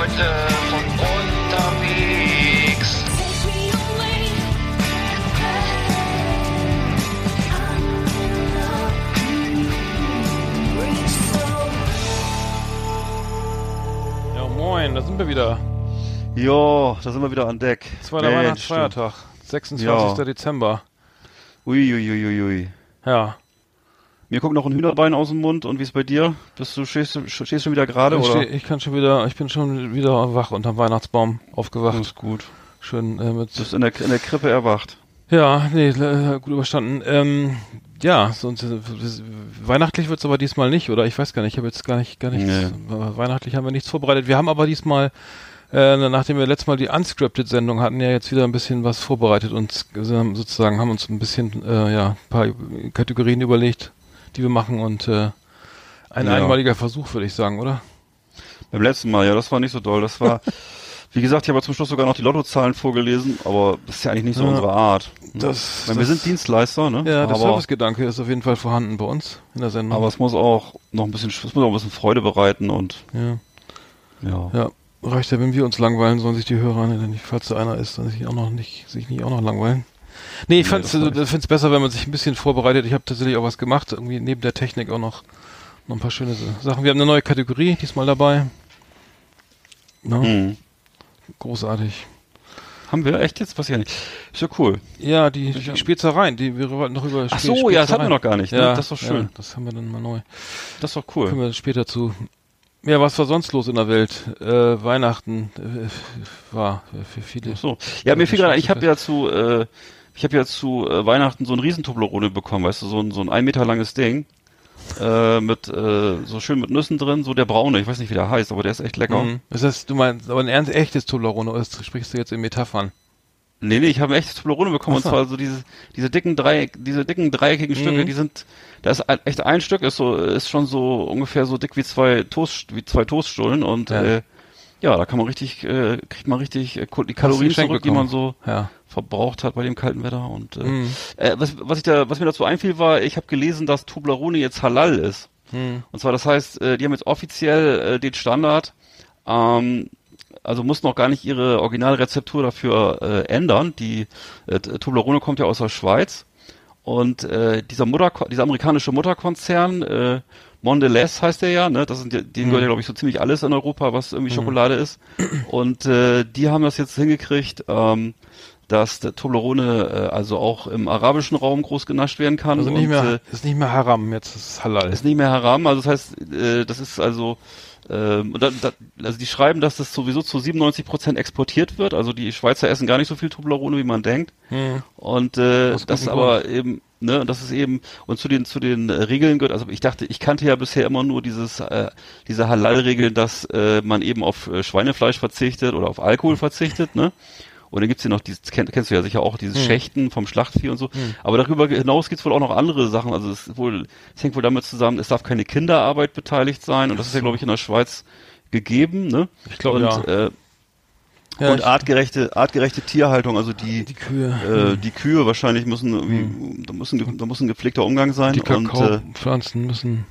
Leute von unterwegs. Take me away. I'm in love. Reach so Ja, moin, da sind wir wieder. Jo, da sind wir wieder an Deck. Zweiter Weihnachtsfeiertag, 26. Ja. Dezember. Uiuiuiui. Ui. Ja. Mir guckt noch ein Hühnerbein aus dem Mund und wie ist bei dir? Bist du stehst, stehst schon wieder gerade Ich, oder? steh, ich kann schon wieder, ich bin schon wieder wach unterm Weihnachtsbaum aufgewacht. Das ist gut. Schön äh, mit. Du bist in der, in der Krippe erwacht. Ja, nee, äh, gut überstanden. Ähm, ja, sonst äh, weihnachtlich wird's aber diesmal nicht, oder? Ich weiß gar nicht, ich habe jetzt gar nicht, gar nichts. Nee. äh, Weihnachtlich haben wir nichts vorbereitet. Wir haben aber diesmal, äh, nachdem wir letztes Mal die Unscripted-Sendung hatten, ja jetzt wieder ein bisschen was vorbereitet und sozusagen haben uns ein bisschen, äh, ja, ein paar Kategorien überlegt, die wir machen und äh, ein Ja. einmaliger Versuch, würde ich sagen, oder? Beim letzten Mal, ja, das war nicht so doll. Das war, wie gesagt, ich habe zum Schluss sogar noch die Lottozahlen vorgelesen, aber das ist ja eigentlich nicht so Ja. unsere Art. Das- Ich meine, wir das- sind Dienstleister, ne? Ja, der Servicegedanke ist auf jeden Fall vorhanden bei uns in der Sendung. aber es muss auch noch ein bisschen, es muss auch ein bisschen Freude bereiten und ja. ja. Ja, reicht ja, wenn wir uns langweilen, sollen sich die Hörer, ne, nicht, falls da einer ist, dann sich auch noch nicht, sich nicht auch noch langweilen. Nee, ich Nee, fand's, das also, besser, wenn man sich ein bisschen vorbereitet. Ich habe tatsächlich auch was gemacht, irgendwie neben der Technik auch noch, noch ein paar schöne Sachen. Wir haben eine neue Kategorie diesmal dabei. Na, Hm. Großartig. Haben wir echt jetzt? Ich ja nicht. Ist ja cool. Ja, die, die Spezereien, die wir wollten noch über Ach so, ja, das hatten wir Spezereien. noch gar nicht, ne? Ja, Das ist doch schön. Ja, das haben wir dann mal neu. Das ist doch cool. wir später zu. Ja, was war sonst los in der Welt? Äh, Weihnachten äh, war für viele. Ach so. Ja, mir fiel gerade, ich habe ja zu, äh, ich habe ja zu äh, Weihnachten so ein riesen Toblerone bekommen, weißt du, so ein, so ein ein Meter langes Ding. Äh, mit äh, so schön mit Nüssen drin, so der braune, ich weiß nicht, wie der heißt, aber der ist echt lecker. Mhm. Das heißt, du meinst aber ein ernst echtes Toblerone, oder sprichst du jetzt in Metaphern? Nee, nee, ich habe ein echtes Toblerone bekommen Ach so. und zwar so diese diese dicken Dreieck, diese dicken dreieckigen Mhm. Stücke, die sind da ist echt ein Stück ist so ist schon so ungefähr so dick wie zwei Toast wie zwei Toaststullen und Ja. äh, ja, da kann man richtig äh, kriegt man richtig äh, die Kalorien zurück, die bekommen. man so Ja. verbraucht hat bei dem kalten Wetter und äh, Mhm. äh, was, was ich da was mir dazu einfiel war, ich habe gelesen, dass Toblerone jetzt halal ist. Mhm. Und zwar das heißt, äh, die haben jetzt offiziell äh, den Standard ähm, also mussten auch gar nicht ihre Originalrezeptur dafür äh, ändern. Die äh, Toblerone kommt ja aus der Schweiz und äh, dieser Mutter, dieser amerikanische Mutterkonzern äh, Mondelez heißt der ja, ne? Das sind ja, denen gehört ja glaube ich so ziemlich alles in Europa, was irgendwie Schokolade ist. Und äh, die haben das jetzt hingekriegt, ähm, dass der Toblerone äh, also auch im arabischen Raum groß genascht werden kann. Also nicht und, mehr, äh, ist nicht mehr Haram, jetzt ist es Halal. ist nicht mehr Haram, also das heißt, äh, das ist also, ähm, da, da, also die schreiben, dass das sowieso zu 97 Prozent exportiert wird. Also die Schweizer essen gar nicht so viel Toblerone, wie man denkt. Mhm. Und äh, das ist gutem aber eben, ne, das ist eben und zu den zu den äh, Regeln gehört. Also ich dachte, ich kannte ja bisher immer nur dieses äh, diese Halal-Regeln, dass äh, man eben auf äh, Schweinefleisch verzichtet oder auf Alkohol verzichtet, ne? Und dann gibt's hier noch dieses, kenn, kennst du ja sicher auch, dieses Hm. Schächten vom Schlachtvieh und so. Aber darüber hinaus gibt's wohl auch noch andere Sachen. Also es ist wohl, es hängt wohl damit zusammen, es darf keine Kinderarbeit beteiligt sein. Und das ist ja, glaube ich, in der Schweiz gegeben, ne? Ich glaube, und, ja. Äh, Ja, und artgerechte, artgerechte Tierhaltung, also die, Die Kühe. äh, die Kühe wahrscheinlich müssen irgendwie, da muss ein, da muss ein gepflegter Umgang sein die und äh, müssen,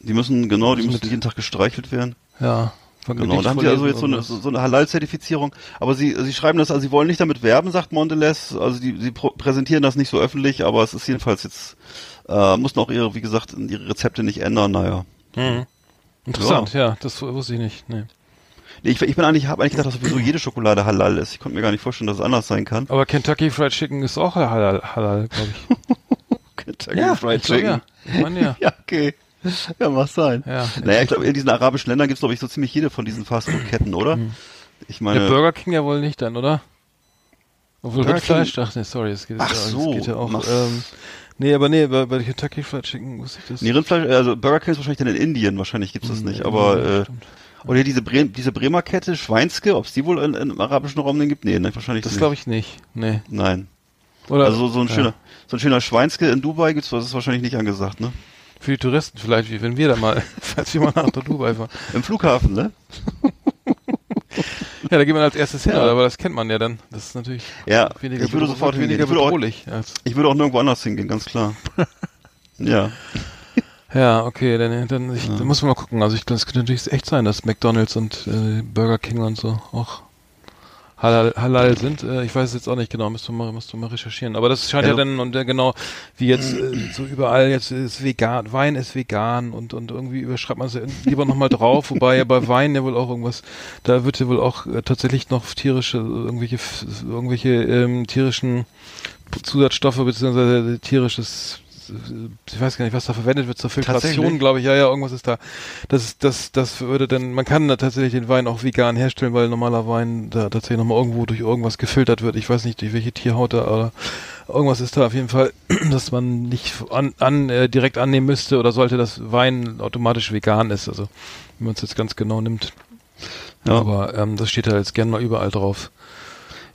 die müssen, genau, die müssen müssen jeden Tag gestreichelt werden. ja. Von Genau, da haben sie also jetzt so eine, so, eine Halal-Zertifizierung. Aber sie, sie schreiben das, also sie wollen nicht damit werben, sagt Mondelez. Also die, sie präsentieren das nicht so öffentlich, aber es ist jedenfalls jetzt, äh, mussten auch ihre, wie gesagt, ihre Rezepte nicht ändern, naja. Mhm. Interessant, ja. das wusste ich nicht. Nee. Nee, ich, ich bin eigentlich, habe eigentlich gedacht, dass sowieso jede Schokolade halal ist. Ich konnte mir gar nicht vorstellen, dass es anders sein kann. Aber Kentucky Fried Chicken ist auch halal, halal glaube ich. Kentucky ich glaub, Ja. Ich meine, ja. Ja, okay. Ja, mag sein. Ja. Naja, ich glaube, in diesen arabischen Ländern gibt es, glaube ich, so ziemlich jede von diesen Fastfood-Ketten, oder? Ich Der meine, Burger King ja wohl nicht dann, oder? Obwohl Burger Rindfleisch, ach nee, sorry, es geht, Ach es so, geht ja auch. mach- Ähm, nee, aber nee, bei, bei Kentucky Fried Chicken wusste ich das. nee, Rindfleisch, also Burger King ist wahrscheinlich dann in Indien, wahrscheinlich gibt's das nicht, Ja, aber, äh, stimmt. oder diese, Bre diese Bremer Kette, Schweinske, ob es die wohl in, in, im arabischen Raum denn gibt? Nee, ne, wahrscheinlich Das nicht. glaube ich nicht. Nee. Nein. Oder Also so, so ein ja. schöner, so ein schöner Schweinske in Dubai gibt's, das ist wahrscheinlich nicht angesagt, ne? Für die Touristen vielleicht, wie wenn wir da mal, falls wir mal nach Dubai fahren. Im Flughafen, ne? Ja, da geht man als erstes hin, Ja. aber das kennt man ja dann. Das ist natürlich Ja, weniger, ich würde sofort weniger Ich würde, auch, bedrohlich. Als, ich würde auch nirgendwo anders hingehen, ganz klar. ja. ja, okay, dann, dann, ich, dann muss man mal gucken. Also ich, das könnte natürlich echt sein, dass McDonalds und äh, Burger King und so auch halal, halal sind. Äh, ich weiß es jetzt auch nicht genau, müsste mal, müsste mal recherchieren. Aber das scheint ja, Ja, dann, und äh, genau, wie jetzt äh, so überall, jetzt ist vegan, Wein ist vegan und, und irgendwie überschreibt man es ja lieber nochmal drauf, wobei ja bei Wein ja wohl auch irgendwas, da wird ja wohl auch äh, tatsächlich noch tierische, irgendwelche, irgendwelche ähm, tierischen Zusatzstoffe beziehungsweise tierisches ich weiß gar nicht, was da verwendet wird zur Filtration, glaube ich. Ja, ja, irgendwas ist da. Das das, das würde dann, man kann da tatsächlich den Wein auch vegan herstellen, weil normaler Wein da tatsächlich nochmal irgendwo durch irgendwas gefiltert wird. Ich weiß nicht, durch welche Tierhaut da, aber irgendwas ist da auf jeden Fall, dass man nicht an, an äh, direkt annehmen müsste oder sollte, dass Wein automatisch vegan ist. Also, wenn man es jetzt ganz genau nimmt. Ja. Aber ähm, das steht da jetzt gerne mal überall drauf.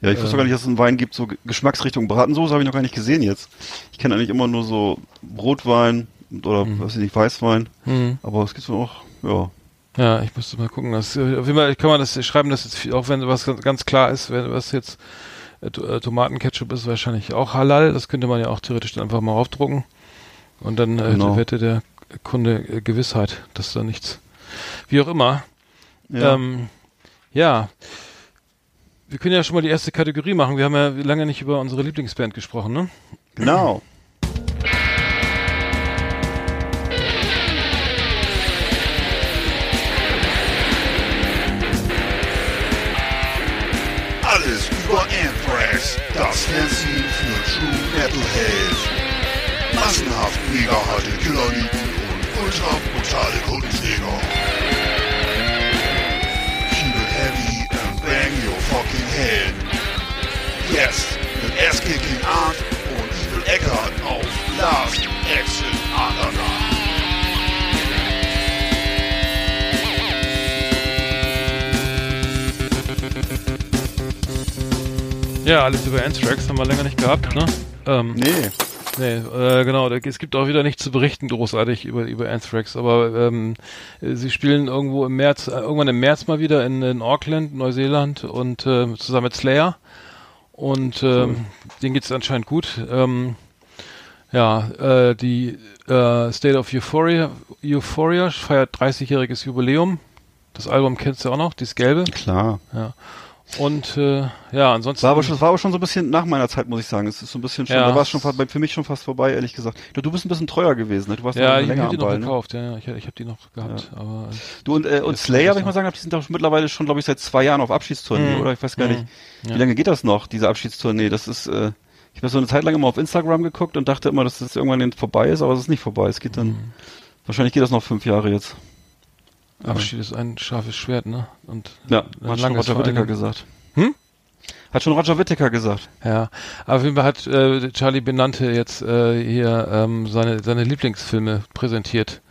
Ja, ich wusste Ähm. gar nicht, dass es einen Wein gibt, so Ge- Geschmacksrichtung Bratensoße habe ich noch gar nicht gesehen jetzt. Ich kenne eigentlich immer nur so Brotwein oder, weiß ich nicht, Weißwein. Mhm. Aber es gibt so auch, ja. Ja, ich müsste mal gucken. Das, äh, auf jeden Fall kann man das schreiben, dass jetzt, auch wenn was ganz, klar ist, wenn was jetzt äh, äh, Tomatenketchup ist, wahrscheinlich auch halal. Das könnte man ja auch theoretisch dann einfach mal aufdrucken. Und dann äh, Genau. hätte der Kunde äh, Gewissheit, dass da nichts. Wie auch immer. Ja. Ähm, ja. Wir können ja schon mal die erste Kategorie machen. Wir haben ja lange nicht über unsere Lieblingsband gesprochen, ne? genau. Alles über Anthrax, das Fernsehen für True Metalhead. Massenhaft mega harte Killerlieben und ultra brutale Kundenträger. Head. Jetzt mit Ass-Kicking Art und Evil Eckart auf Last Exit Underground. Ja, alles über Anthrax haben wir länger nicht gehabt, ne? Ähm, Nee. Nee, äh, genau. Es gibt auch wieder nichts zu berichten großartig über über Anthrax, aber ähm, äh, sie spielen irgendwo im März, äh, irgendwann im März mal wieder in, in Auckland, Neuseeland und äh, zusammen mit Slayer und ähm, denen geht's anscheinend gut. Ähm, ja, äh, die äh, State of Euphoria, Euphoria feiert 30-jähriges Jubiläum. Das Album kennst du auch noch, dieses gelbe. Klar. Ja. Und äh, ja, ansonsten. War aber, schon, war aber schon so ein bisschen nach meiner Zeit, muss ich sagen. Es ist so ein bisschen schon, Ja. da war es schon fast, für mich schon fast vorbei, ehrlich gesagt. Du, du bist ein bisschen treuer gewesen, ne? Du warst ja, noch ich länger habe die noch Ball, ne? gekauft, ja, ja, ich, ich habe die noch gehabt, aber äh, Du und, äh, und Slayer, würde ich mal sagen, die sind doch mittlerweile schon, glaube ich, seit zwei Jahren auf Abschiedstournee, Mhm. oder? Ich weiß gar nicht. Mhm. Wie Ja. lange geht das noch, diese Abschiedstournee? Das ist, äh, ich habe so eine Zeit lang immer auf Instagram geguckt und dachte immer, dass das irgendwann vorbei ist, aber es ist nicht vorbei. Es geht dann, Mhm. wahrscheinlich geht das noch fünf Jahre jetzt. Abschied ist ein scharfes Schwert, ne? Und Ja, hat schon Roger Whittaker gesagt. Hm? Hat schon Roger Whittaker gesagt. Ja, aber auf jeden Fall hat äh, Charlie Benante jetzt äh, hier ähm, seine seine Lieblingsfilme präsentiert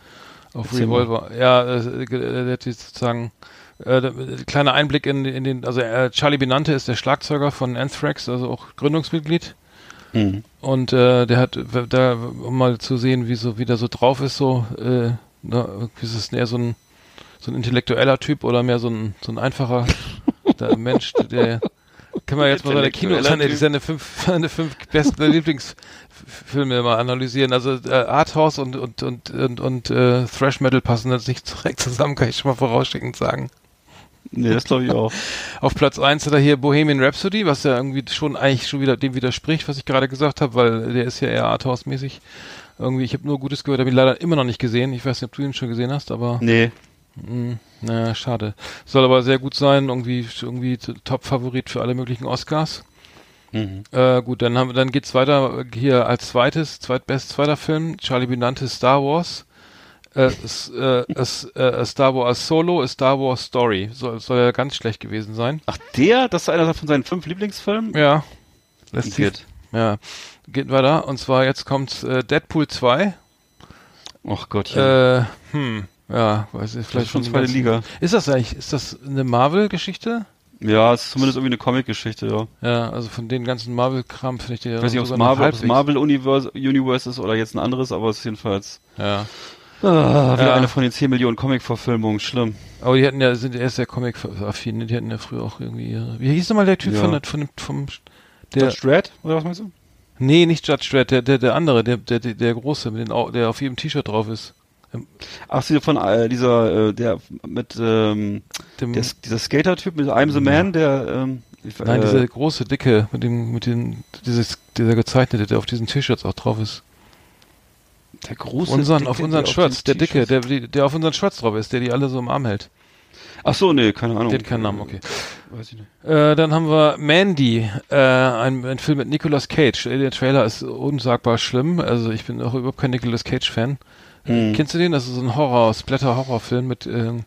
auf Erzähl mal. Revolver. Ja, äh, äh, der hat jetzt sozusagen äh, kleiner Einblick in, in den, also äh, Charlie Benante ist der Schlagzeuger von Anthrax, also auch Gründungsmitglied. Mhm. Und äh, der hat da, um mal zu sehen, wie so wie der so drauf ist, so äh, ne, ist es eher so ein so ein intellektueller Typ oder mehr so ein so ein einfacher Mensch, der kann man jetzt mal seine Kino, seine, seine fünf, seine fünf besten Lieblingsfilme mal analysieren. Also äh, Arthouse und und und und, und äh, Thrash Metal passen jetzt nicht direkt zusammen, kann ich schon mal vorausschickend sagen. Nee, das glaube ich auch. Auf Platz eins hat er hier Bohemian Rhapsody, was ja irgendwie schon eigentlich schon wieder dem widerspricht, was ich gerade gesagt habe, weil der ist ja eher Arthouse-mäßig. Irgendwie, ich habe nur Gutes gehört, habe ihn leider immer noch nicht gesehen. Ich weiß nicht, ob du ihn schon gesehen hast, aber Nee. Mh, naja, schade. Soll aber sehr gut sein, irgendwie irgendwie Top-Favorit für alle möglichen Oscars. Mhm. Äh, gut, dann haben wir, dann geht's weiter hier als zweites, zweitbest zweiter Film, Charlie Benante Star Wars. Äh, es, äh, es, äh, A Star Wars Solo, A Star Wars Story. Soll, soll ja ganz schlecht gewesen sein. Ach, der? Das ist einer von seinen fünf Lieblingsfilmen? Ja. Lässt Igitt. ja. Geht weiter. Und zwar jetzt kommt äh, Deadpool 2. Ach Gott, ja. Äh, hm, ja, weiß ich, vielleicht schon zweite Liga. Ist das eigentlich, ist das eine Marvel-Geschichte? ja, es ist zumindest irgendwie eine Comic-Geschichte, ja. Ja, also von den ganzen Marvel-Kram finde ich die ja Ich weiß nicht, ob es Marvel, Marvel Universe, Universe ist oder jetzt ein anderes, aber es ist jedenfalls Ja. ah, wieder Ja. eine von den 10 Millionen Comic-Verfilmungen. Schlimm. Aber die hatten ja, sind erst sehr Comic-affin, ne? die hatten ja früher auch irgendwie ihre, wie hieß nochmal der Typ Ja. von, der- von dem, vom, der, Judge Dredd? Oder was meinst du? nee, nicht Judge Dredd, der, der, der andere, der, der, der, große, mit den, der auf jedem T-Shirt drauf ist. Ach, sie von äh, dieser, äh, der mit, ähm, Dem, der, dieser Skater-Typ mit I'm the Man, der, ähm, ich- nein, äh, dieser große, dicke, mit dem, mit den, dieses, dieser gezeichnete, der auf diesen T-Shirts auch drauf ist. der große, Unseren, Dicke, auf unseren der Shirts, der dicke, der, der auf unseren Shirts drauf ist, der die alle so im Arm hält. Ach so, nee, keine Ahnung. Der hat keinen Namen, okay. Weiß ich nicht. Äh, dann haben wir Mandy, äh, ein, ein Film mit Nicolas Cage. Äh, Der Trailer ist unsagbar schlimm. Also ich bin auch überhaupt kein Nicolas Cage-Fan. Hm. Kennst du den? Das ist so ein Horror, Splatter-Horrorfilm mit ähm,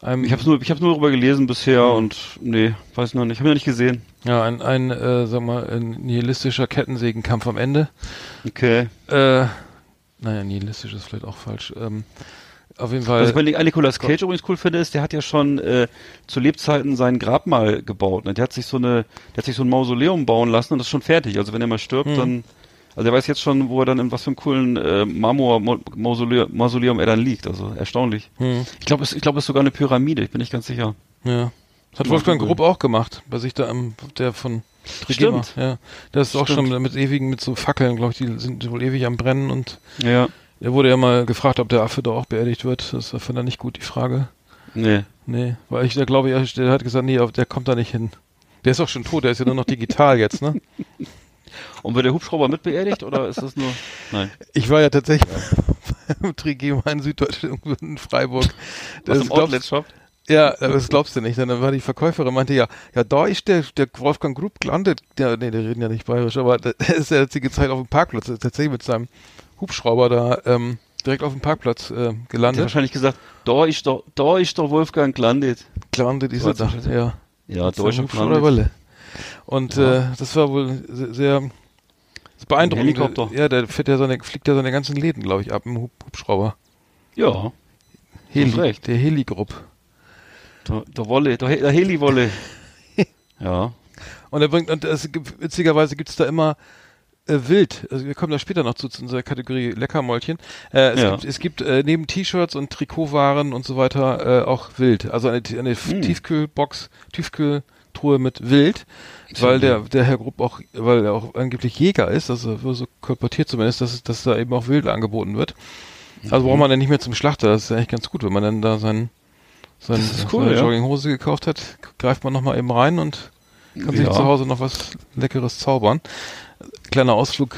einem, Ich habe nur, ich habe nur darüber gelesen bisher und nee, weiß noch nicht. Habe ich noch nicht gesehen. ja, ein, ein äh, sag mal, ein nihilistischer Kettensägenkampf am Ende. Okay. Äh, naja, nihilistisch ist vielleicht auch falsch. Ähm, auf jeden Fall. Was ich bei Nic- Nicolas Cage übrigens cool finde, ist, der hat ja schon äh, zu Lebzeiten sein Grabmal gebaut. Ne? Der hat sich so eine, der hat sich so ein Mausoleum bauen lassen und das ist schon fertig. Also wenn er mal stirbt, Hm. dann, also er weiß jetzt schon, wo er dann in was für einem coolen äh, Marmor-Mausoleum Mausoleum er dann liegt. Also erstaunlich. hm, Ich glaube, es, ich glaube, es ist sogar eine Pyramide. Ich bin nicht ganz sicher. ja. Das hat Wolfgang. Grupp auch gemacht, bei sich da am, der von Trigema. Stimmt. Ja, das ist auch Stimmt. schon mit ewigen, mit so Fackeln, glaube ich, die sind wohl ewig am Brennen und Ja. Er wurde ja mal gefragt, ob der Affe da auch beerdigt wird. Das fand er nicht gut, die Frage. Nee. Nee, weil ich, da glaube der hat gesagt, nee, der kommt da nicht hin. Der ist auch schon tot, der ist ja nur noch digital jetzt, ne? Und wird der Hubschrauber mit beerdigt oder ist das nur? Nein. Ich war ja tatsächlich beim Trigema in Süddeutschland, in Freiburg. Was Das im glaubst, Outlet-Shop? ja, das glaubst du nicht. Dann war die Verkäuferin, meinte ja, ja, da ist der, der Wolfgang Grupp gelandet. Ja, nee, die reden ja nicht bayerisch, aber der ist ja jetzt die Zeit auf dem Parkplatz, tatsächlich mit seinem Hubschrauber da, ähm, direkt auf dem Parkplatz äh, Der hat gelandet. wahrscheinlich gesagt, da ist doch, da ist doch Wolfgang gelandet. Gelandet ist er da, ja. Ja, da ist er gelandet. Und äh, das war wohl sehr, sehr beeindruckend. Helikopter. Ja, der fährt ja seine, fliegt ja seine ganzen Läden, glaube ich, ab im Hub Hubschrauber. Ja, Heli, recht. der Heli-Grupp. der, der Wolle, der, der Heli-Wolle. ja. Und er bringt, und es, gibt- witzigerweise gibt es da immer äh, Wild. Also wir kommen da später noch zu, zu unserer Kategorie Leckermäulchen. Äh, es Ja. gibt, es gibt äh, neben T-Shirts und Trikotwaren und so weiter äh, auch Wild. Also eine, eine Hm. Tiefkühlbox, Tiefkühltruhe mit Wild. Weil der, der Herr Grupp auch, weil er auch angeblich Jäger ist, also so kolportiert zumindest, dass, dass da eben auch Wild angeboten wird. Also Mhm. braucht man dann nicht mehr zum Schlachter. Das ist ja eigentlich ganz gut, wenn man dann da sein, sein, cool, seine ja. Jogginghose gekauft hat, greift man nochmal eben rein und kann sich Ja. zu Hause noch was Leckeres zaubern. Kleiner Ausflug.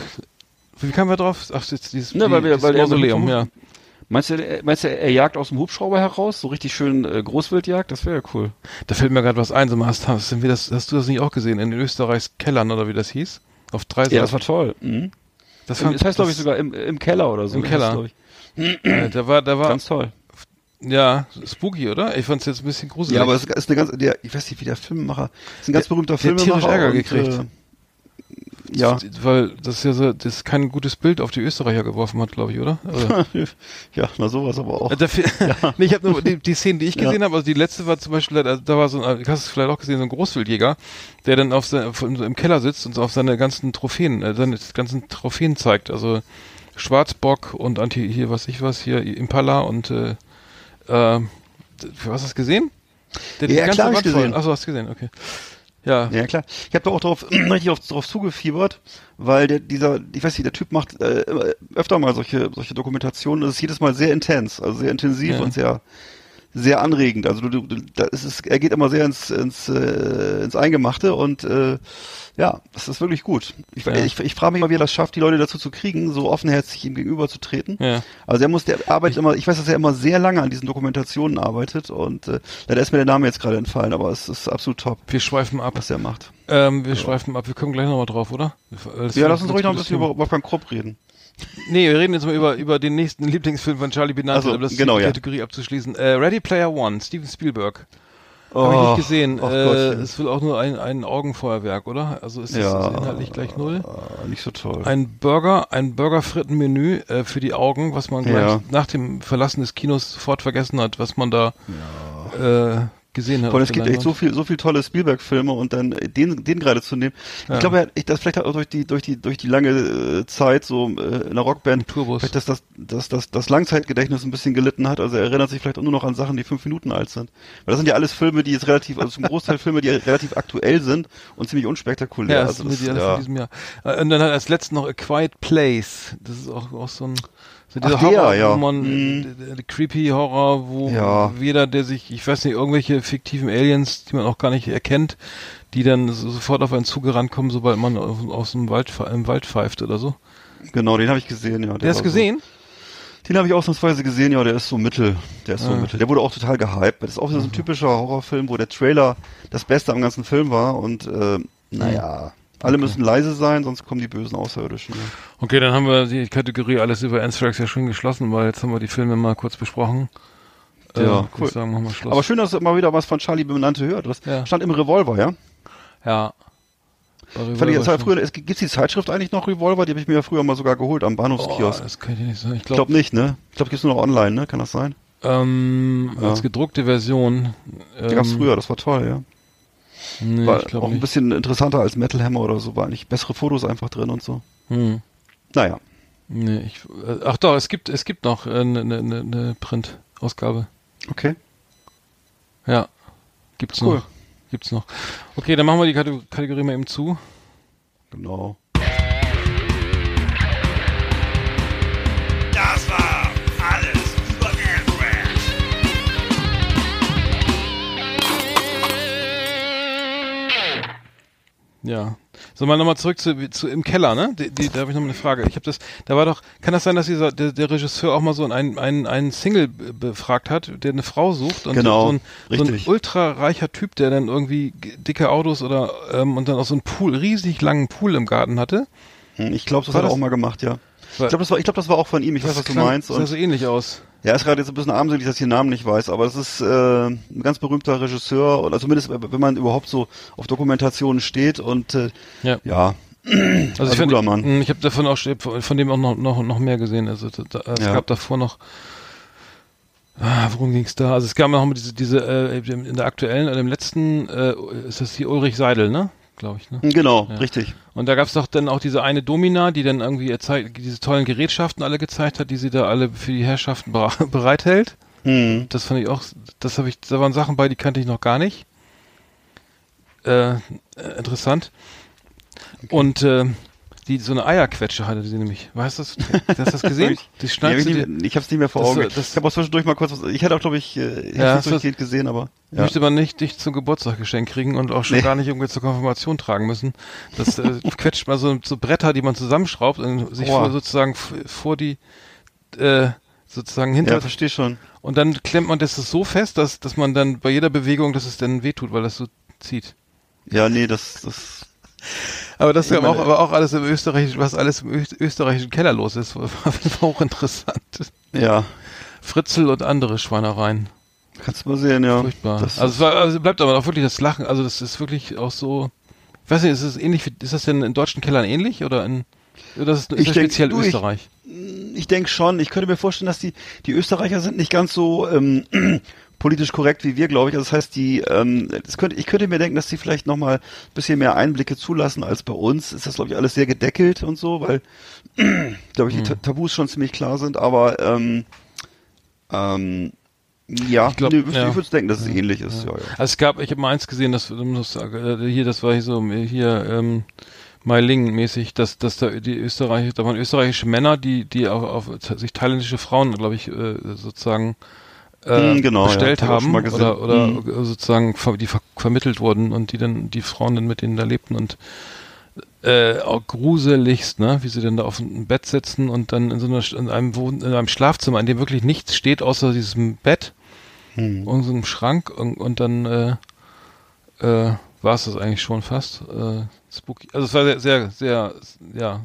Wie kamen wir drauf? Ach, jetzt dieses, Ne, weil wir- dieses weil Mausoleum, ja. Meinst du, er- meinst du, er jagt aus dem Hubschrauber heraus? So richtig schön äh, Großwildjagd? Das wäre ja cool. Da fällt mir gerade was ein. Mal, Hast, hast, sind wir das, hast du das nicht auch gesehen? In Österreichs Kellern oder wie das hieß? Auf drei Ja, das war toll. Mhm. Das, Das, fand- heißt, glaube ich, das- sogar im, im Keller oder so. Im Das Keller. ich. äh, da war, da war, Ganz toll. ja, spooky, oder? Ich fand's jetzt ein bisschen gruselig. Ja, aber es ist eine ganz, der, ich weiß nicht, wie der Filmemacher, ist ein ganz berühmter der hat Filmemacher. tierisch Ärger und, gekriegt. Äh, ja. Weil das ja so, das kein gutes Bild auf die Österreicher geworfen hat, glaube ich, oder? oder? ja, na sowas aber auch. Äh, Dafür, nee, ich habe nur die, die Szenen, die ich Ja. gesehen habe, also die letzte war zum Beispiel, da, da war so ein, du hast es vielleicht auch gesehen, so ein Großwildjäger, der dann auf sein, auf- im Keller sitzt und so auf seine ganzen Trophäen, äh, seine ganzen Trophäen zeigt, also Schwarzbock und Anti, hier was ich was, hier Impala und äh, äh, hast du das gesehen? Der Ja, klar ich Wand voll- gesehen. Ach so, hast du gesehen, okay. Ja, Ja, klar. Ich habe da auch drauf, richtig auf, drauf zugefiebert, weil der, dieser, ich weiß nicht, der Typ macht äh, öfter mal solche, solche Dokumentationen. Das ist jedes Mal sehr intens, also sehr intensiv Ja. und sehr, sehr anregend. Also du, du, da ist es, er geht immer sehr ins, ins, äh, ins Eingemachte und äh, ja, das ist wirklich gut. Ich, Ja. ich, ich frage mich mal, wie er das schafft, die Leute dazu zu kriegen, so offenherzig ihm gegenüberzutreten. ja. Also er muss, der arbeitet immer, ich weiß, dass er immer sehr lange an diesen Dokumentationen arbeitet und äh, da ist mir der Name jetzt gerade entfallen, aber es ist absolut top, Wir schweifen ab. was er macht. Ähm, wir schweifen ab. Wir kommen gleich nochmal drauf, oder? Das Ja, lass uns ruhig noch ein bisschen über Wolfgang Krupp reden. Nee, wir reden jetzt mal über, über den nächsten Lieblingsfilm von Charlie Benante, so, um das genau, die ja. Kategorie abzuschließen. Äh, Ready Player One, Steven Spielberg. Habe ich nicht gesehen. ach äh, es will auch nur ein, ein Augenfeuerwerk, oder? Also ist Ja. es inhaltlich gleich null. Ah, nicht so toll. Ein Burger, ein Burger-Fritten-Menü äh, für die Augen, was man gleich Ja. nach dem Verlassen des Kinos sofort vergessen hat, was man da äh, gesehen allem, auf es gibt echt so viel, so viel tolle Spielberg-Filme und dann äh, den, den gerade zu nehmen. Ja. Ich glaube, er hat- ich, das vielleicht auch durch die, durch die, durch die lange äh, Zeit so äh, in der Rockband, vielleicht, dass das, dass das, das Langzeitgedächtnis ein bisschen gelitten hat. Also er erinnert sich vielleicht auch nur noch an Sachen, die fünf Minuten alt sind. Weil das sind ja alles Filme, die jetzt relativ, also zum Großteil Filme, die relativ aktuell sind und ziemlich unspektakulär. Ja, also das die alle ja. von diesem Jahr. Äh, Und dann hat als letztes noch A Quiet Place. Das ist auch, auch so ein so dieser Ach, der, Horror, ja. man Mhm. äh, creepy Horror, wo Ja. jeder, der sich, ich weiß nicht, irgendwelche fiktiven Aliens, die man auch gar nicht erkennt, die dann so, sofort auf einen zugerannt kommen, sobald man aus, dem Wald im Wald pfeift oder so. Genau, den habe ich gesehen, ja. Der Der hast war gesehen? So, den habe ich ausnahmsweise gesehen, ja, der ist so mittel. Der ist so Ah. mittel. Der wurde auch total gehypt. Das ist auch so ein typischer Horrorfilm, wo der Trailer das Beste am ganzen Film war und äh, naja. Alle müssen leise sein, sonst kommen die bösen Außerirdischen. Ja. Okay, dann haben wir die Kategorie alles über Anthrax ja schon geschlossen, weil jetzt haben wir die Filme mal kurz besprochen. Ja, äh, cool. sagen, machen wir Schluss. Aber schön, dass ihr mal wieder was von Charlie Benannte hört. Das Ja. stand im Revolver, ja? ja. Fand ich, das war früher, es, gibt's die Zeitschrift eigentlich noch Revolver? Die habe ich mir ja früher mal sogar geholt am oh, Bahnhofskiosk. das kann ich nicht sagen. Ich glaube, glaube nicht, ne? Ich glaube, gibt's nur noch online, ne? Kann das sein? ähm, Ja. als gedruckte Version. Die gab's ähm, früher, das war toll, ja. Nee, war auch ein nicht. bisschen interessanter als Metal Hammer oder so, war eigentlich bessere Fotos einfach drin und so. Hm. Naja. Nee, ich, äh, ach doch, es gibt, es gibt noch eine äh, ne, ne, ne Print-Ausgabe. Okay. Ja, gibt's Cool. noch. Gibt's noch. Okay, dann machen wir die Kate- Kategorie mal eben zu. Genau. Ja. So, mal nochmal zurück zu, zu im Keller, ne? Die, die, da habe ich noch mal eine Frage. Ich habe das, da war doch, kann das sein, dass dieser, der, der Regisseur auch mal so einen, einen, einen Single be- befragt hat, der eine Frau sucht und Genau, so, ein, so ein richtig. ultra reicher Typ, der dann irgendwie dicke Autos oder ähm, und dann auch so einen Pool, riesig langen Pool im Garten hatte? Hm, Ich glaube, das War hat er das- auch mal gemacht, ja. Ich glaube, das war, ich glaube, das war auch von ihm. Ich weiß, was du klang- meinst. Sah so ähnlich aus. Ja, ist gerade jetzt ein bisschen armselig, dass ich den Namen nicht weiß, aber es ist äh, ein ganz berühmter Regisseur oder zumindest, wenn man überhaupt so auf Dokumentationen steht und äh, Ja. ja, Also, Also ich, guter Mann. mh, ich habe davon auch von dem auch noch noch, noch mehr gesehen. Also da, da, es Ja. gab davor noch ah, worum ging's da? Also es gab noch mal diese diese äh, in der aktuellen, in dem letzten äh, ist das hier Ulrich Seidel, ne? Glaube ich, ne? genau, Ja. richtig. Und da gab's doch dann auch diese eine Domina, die dann irgendwie erzeigt, diese tollen Gerätschaften alle gezeigt hat, die sie da alle für die Herrschaften bere- bereithält. Hm. Das fand ich auch, das habe ich, da waren Sachen bei, die kannte ich noch gar nicht. Äh, äh, interessant. Und äh, die so eine Eierquetsche hatte sie nämlich. Weißt du das? Hast du das gesehen? Die schneidest ich du dir. ich habe es nicht mehr vor Augen. das- ich habe auch zwischendurch mal kurz was, ich hätte auch, glaube ich, äh, ich Ja, ja, durchgehend gesehen, aber ja. Möchte man nicht dich zum Geburtstag geschenkt kriegen und auch schon Nee. gar nicht irgendwie zur Konfirmation tragen müssen. Das äh, quetscht mal so, so Bretter, die man zusammenschraubt und sich vor, sozusagen vor die äh, sozusagen hinter ja, verstehe schon. und dann klemmt man das so fest, dass dass man dann bei jeder Bewegung, dass es dann wehtut, weil das so zieht. Ja, nee, das, das, Aber das Ich ja auch, aber auch alles im Österreich, was alles im Öst- österreichischen Keller los ist, war auch interessant. ja, Fritzel und andere Schweinereien. kannst du mal sehen, ja. Furchtbar. Das also es war, also bleibt aber auch wirklich das Lachen, also das ist wirklich auch so, ich weiß nicht, ist es ähnlich, ist das denn in deutschen Kellern ähnlich oder in, oder ist, ist Ich das denk, speziell du, ich- Österreich? Ich denke schon. Ich könnte mir vorstellen, dass die, die Österreicher sind nicht ganz so ähm, politisch korrekt wie wir, glaube ich. Also das heißt, die, ähm, das könnte, ich könnte mir denken, dass die vielleicht noch mal ein bisschen mehr Einblicke zulassen als bei uns. Ist das, glaube ich, alles sehr gedeckelt und so, weil, glaube ich, die Ta- Tabus schon ziemlich klar sind. Aber ähm, ähm, ja, Ich glaub, nee, ich ja. würde denken, dass es ähnlich ist. Ja. Ja, Also es gab, ich habe mal eins gesehen, das das, äh, hier, das war hier so hier ähm, Meiling mäßig, dass dass da die Österreicher, da waren österreichische Männer, die die auf, auf sich thailändische Frauen, glaube ich, äh, sozusagen äh, Hm, genau, ja, bestellt schon haben oder oder Hm. sozusagen ver die ver vermittelt wurden und die dann die Frauen dann mit denen da lebten und äh, auch gruseligst, ne, wie sie dann da auf dem Bett sitzen und dann in so einer in einem Wohn in einem Schlafzimmer, in dem wirklich nichts steht außer diesem Bett Hm. und so einem Schrank und, und dann äh, äh, war es das eigentlich schon fast. Äh, spooky. Also es war sehr, sehr, sehr ja.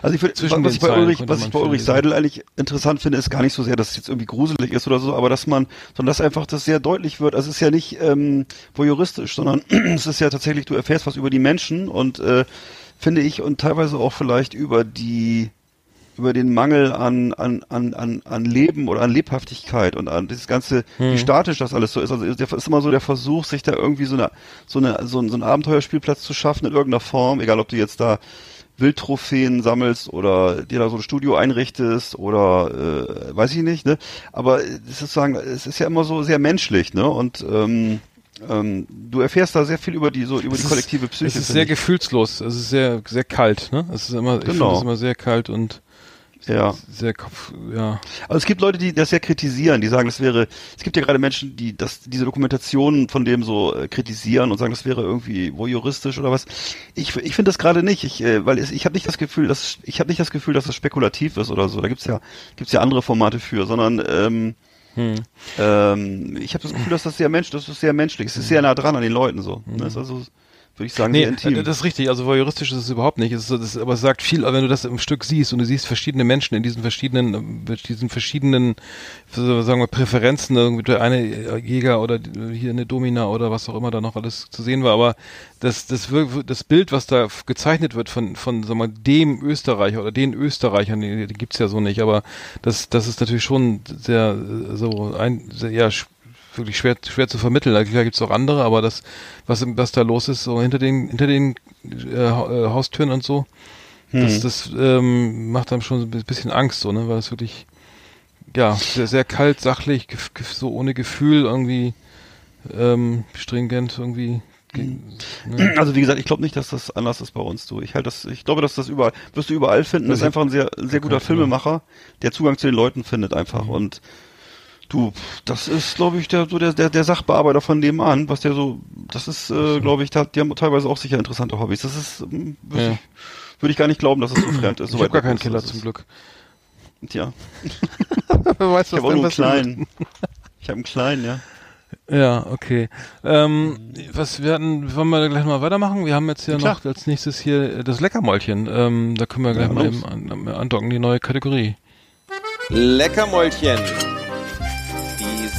Also ich finde, Zwischen was ich bei Ulrich, was ich bei Ulrich. Seidel eigentlich interessant finde, ist gar nicht so sehr, dass es jetzt irgendwie gruselig ist oder so, aber dass man, sondern dass einfach das sehr deutlich wird. Also es ist ja nicht ähm, voyeuristisch, sondern es ist ja tatsächlich, du erfährst was über die Menschen und äh, finde ich und teilweise auch vielleicht über die über den Mangel an, an, an, an, an Leben oder an Lebhaftigkeit und an dieses ganze, Hm. wie statisch das alles so ist. Also der ist immer so der Versuch, sich da irgendwie so eine, so eine, so, ein- so einen Abenteuerspielplatz zu schaffen in irgendeiner Form, egal ob du jetzt da Wildtrophäen sammelst oder dir da so ein Studio einrichtest oder äh, weiß ich nicht, ne? Aber es ist sozusagen, es ist ja immer so sehr menschlich, ne? Und ähm, ähm, du erfährst da sehr viel über die so über die Es kollektive ist, Psyche. Es ist sehr ich. gefühlslos. Es ist sehr, sehr kalt, ne? Es ist immer, ich Genau. finde es immer sehr kalt und ja. sehr Kopf, ja. Also es gibt Leute, die das sehr kritisieren, die sagen, das wäre, es gibt ja gerade Menschen, die das, diese Dokumentationen von dem so äh, kritisieren und sagen, das wäre irgendwie voyeuristisch oder was. Ich, ich finde das gerade nicht, ich, äh, weil es, ich habe nicht das Gefühl, dass ich habe nicht das Gefühl, dass das spekulativ ist oder so. Da gibt's ja gibt's ja andere Formate für, sondern ähm, Hm. ähm, ich habe das Gefühl, dass das sehr mensch, das ist sehr menschlich, es ist sehr nah dran an den Leuten so. Ne? Das ist also würde ich sagen Nee, sehr intim. äh, das ist richtig. Also voyeuristisch ist es überhaupt nicht. Es ist, das, aber es sagt viel, wenn du das im Stück siehst und du siehst verschiedene Menschen in diesen verschiedenen, äh, diesen verschiedenen, sagen wir, Präferenzen, irgendwie der eine äh, Jäger oder die- hier eine Domina oder was auch immer da noch alles zu sehen war. Aber das, das, das Bild, was da gezeichnet wird von, von, sagen wir, dem Österreicher oder den Österreichern, die, die gibt's ja so nicht. Aber das, das ist natürlich schon sehr, äh, so ein, sehr, ja, wirklich schwer, schwer zu vermitteln. Also Klar gibt's auch andere, aber das, was, was da los ist, so hinter den, hinter den äh, äh, Haustüren und so, das, das ähm, macht einem schon ein bisschen Angst, so, ne, weil es wirklich, ja, sehr, sehr kalt, sachlich, so ohne Gefühl, irgendwie ähm, stringent, irgendwie. ge- Ne? Also wie gesagt, ich glaube nicht, dass das anders ist bei uns. Du, ich halt das, ich glaube, dass das überall wirst du überall finden. Das ist einfach ein sehr, sehr guter Filmemacher, der Zugang zu den Leuten findet einfach. Und du, das ist, glaube ich, der so der, der der Sachbearbeiter von nebenan, was der so, das ist, äh, glaube ich, da, die haben teilweise auch sicher interessante Hobbys. Das ist, ähm, würde Ja. ich, würd ich gar nicht glauben, dass es so fremd ist. Ich habe gar keinen ist. Keller zum Glück. Tja, Wer weiß, ich habe auch nur einen kleinen. Ich habe einen kleinen, ja. Ja, okay. Ähm, was wir hatten, wollen wir gleich mal weitermachen? Wir haben jetzt ja Klar. noch als nächstes hier das Leckermäulchen. Ähm, da können wir gleich Ja, mal los. eben an, andocken, die neue Kategorie. Leckermäulchen.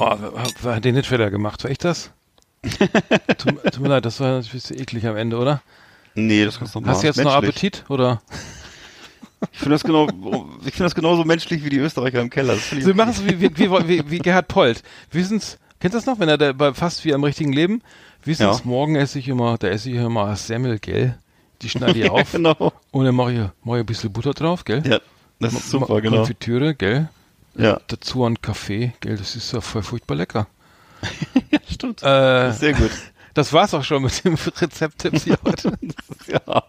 Oh, hat den Hitfehler gemacht? War ich das? tut, tut mir leid, das war natürlich ein bisschen eklig am Ende, oder? Nee, das kannst du normal. Hast du jetzt noch Menschlich. Appetit, oder? Ich finde das genau, ich finde das genauso menschlich wie die Österreicher im Keller. Sie machen es wie, wie, wie, wie, Gerhard Polt. Wissens, kennst du das noch, wenn er da fast wie am richtigen Leben? Wissens, Ja. morgen esse ich immer, da esse ich immer Semmel, gell? Die schneide ich auf genau. und dann mache ich, mach ich ein bisschen Butter drauf, gell? Ja, das ist super, genau. Konfitüre, gell? Ja, Dazu ein Kaffee, gell? Das ist ja voll furchtbar lecker. stimmt. Äh, Sehr gut. das war's auch schon mit dem Rezepttipps hier heute. Ja,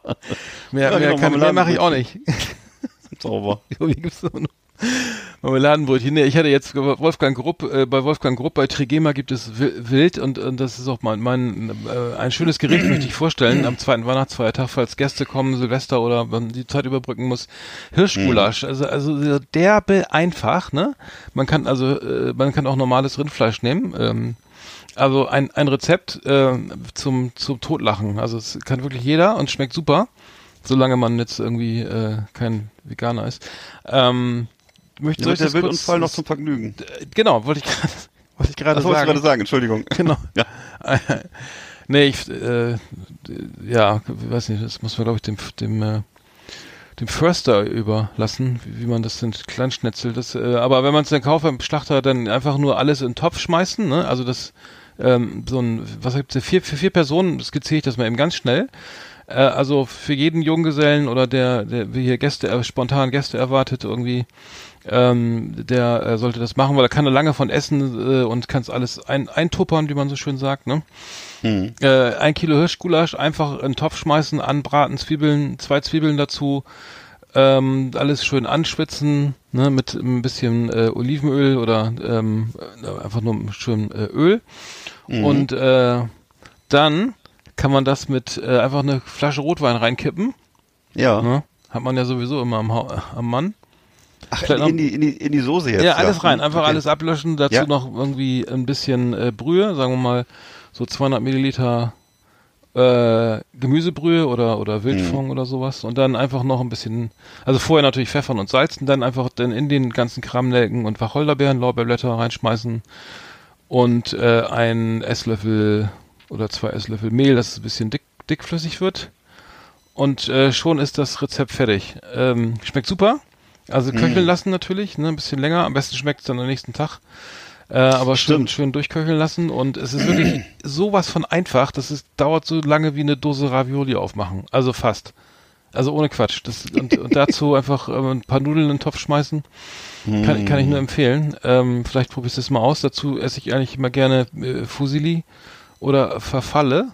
Mehr, Ja, mehr, kann, mehr mache ich auch nicht. sauber. Wie gibt's noch? Marmeladenbrötchen. Nee, ich hatte jetzt Wolfgang Grupp, äh, bei Wolfgang Grupp, bei Trigema gibt es Wi- Wild und, und das ist auch mein, mein äh, ein schönes Gericht, möchte ich vorstellen, am zweiten Weihnachtsfeiertag, falls Gäste kommen, Silvester oder man die Zeit überbrücken muss. Hirschgulasch, also, also so derbe einfach, ne? Man kann also, äh, man kann auch normales Rindfleisch nehmen, ähm, also ein, ein Rezept äh, zum, zum Totlachen. Also es kann wirklich jeder und schmeckt super, solange man jetzt irgendwie äh, kein Veganer ist. Ähm, möchte Ja, der das kurz- Wildunfall noch zum Vergnügen. Genau, wollte ich gerade wollte ich gerade Das sagen. gerade sagen, Entschuldigung. Genau. Ja. nee, ich äh, ja, weiß nicht, das muss man glaube ich dem dem äh, dem Förster überlassen, wie, wie man das sind, Kleinschnetzel, das, äh, aber wenn man es dann kauft beim Schlachter, dann einfach nur alles in den Topf schmeißen, ne? Also das, ähm, so ein, was gibt's, da, vier, für vier Personen skizziere ich das mal eben ganz schnell. Äh, also für jeden Junggesellen oder der, der wie hier Gäste, äh, spontan Gäste erwartet irgendwie, ähm, der äh, sollte das machen, weil er kann da lange von essen äh, und kann es alles ein, eintuppern, wie man so schön sagt, ne? Mhm. Äh, ein Kilo Hirschgulasch einfach in den Topf schmeißen, anbraten, Zwiebeln, zwei Zwiebeln dazu, ähm, alles schön anschwitzen, ne, mit ein bisschen äh, Olivenöl oder ähm, äh, einfach nur schön äh, Öl. Und äh, dann kann man das mit äh, einfach eine Flasche Rotwein reinkippen. Ja. Ne? Hat man ja sowieso immer am, Ha- am Mann. Ach, Vielleicht in, die, in, die, in die Soße jetzt. Ja, alles rein, einfach Okay. alles ablöschen, dazu Ja. noch irgendwie ein bisschen äh, Brühe, sagen wir mal so 200 Milliliter äh, Gemüsebrühe oder oder Wildfond Mhm. oder sowas und dann einfach noch ein bisschen, also vorher natürlich pfeffern und salzen, dann einfach dann in den ganzen Kramnelken und Wacholderbeeren, Lorbeerblätter reinschmeißen und äh, ein Esslöffel oder zwei Esslöffel Mehl, dass es ein bisschen dick, dickflüssig wird und äh, schon ist das Rezept fertig. Ähm, schmeckt super. Also köcheln lassen natürlich, ne, ein bisschen länger. Am besten schmeckt es dann am nächsten Tag. Äh, aber schön, Stimmt. schön durchköcheln lassen und es ist wirklich sowas von einfach, dass es dauert so lange wie eine Dose Ravioli aufmachen. Also fast. Also ohne Quatsch. Das, und, und dazu einfach ähm, ein paar Nudeln in den Topf schmeißen. Kann, kann ich nur empfehlen. Ähm, vielleicht probierst du es mal aus. Dazu esse ich eigentlich immer gerne äh, Fusilli oder Verfalle.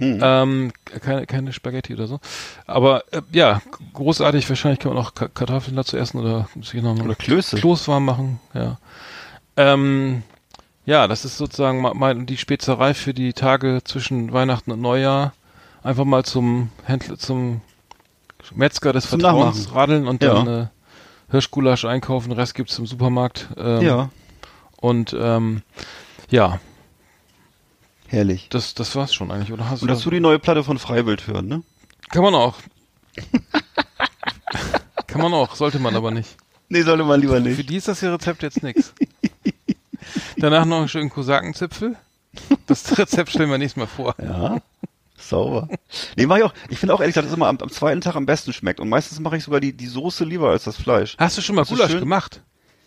Ähm, keine, keine Spaghetti oder so. Aber äh, ja, großartig. Wahrscheinlich kann man auch Ka Kartoffeln dazu essen oder, muss ich noch mal Oder Klöße. Kloß warm machen. Ja. Ähm, ja, das ist sozusagen ma- mein, die Spezerei für die Tage zwischen Weihnachten und Neujahr. Einfach mal zum Händler, zum Metzger des Zum Vertrauens Nachmachen. radeln und Ja. dann äh, Hirschgulasch einkaufen. Den Rest gibt's im Supermarkt. Ähm, Ja, Und ähm, ja, herrlich. das, das war's schon eigentlich, oder? Hast Und du dazu die neue Platte von Freiwild hören, ne? Kann man auch. Kann man auch, sollte man aber nicht. Nee, sollte man lieber Für nicht. die ist das hier Rezept jetzt nix. Danach noch einen schönen Kosakenzipfel. Das Rezept stellen wir nächstes Mal vor. Ja, sauber. Nee, mach ich auch. Ich finde auch ehrlich gesagt, dass es immer am, am zweiten Tag am besten schmeckt. Und meistens mache ich sogar die, die Soße lieber als das Fleisch. Hast du schon mal Gulasch gemacht?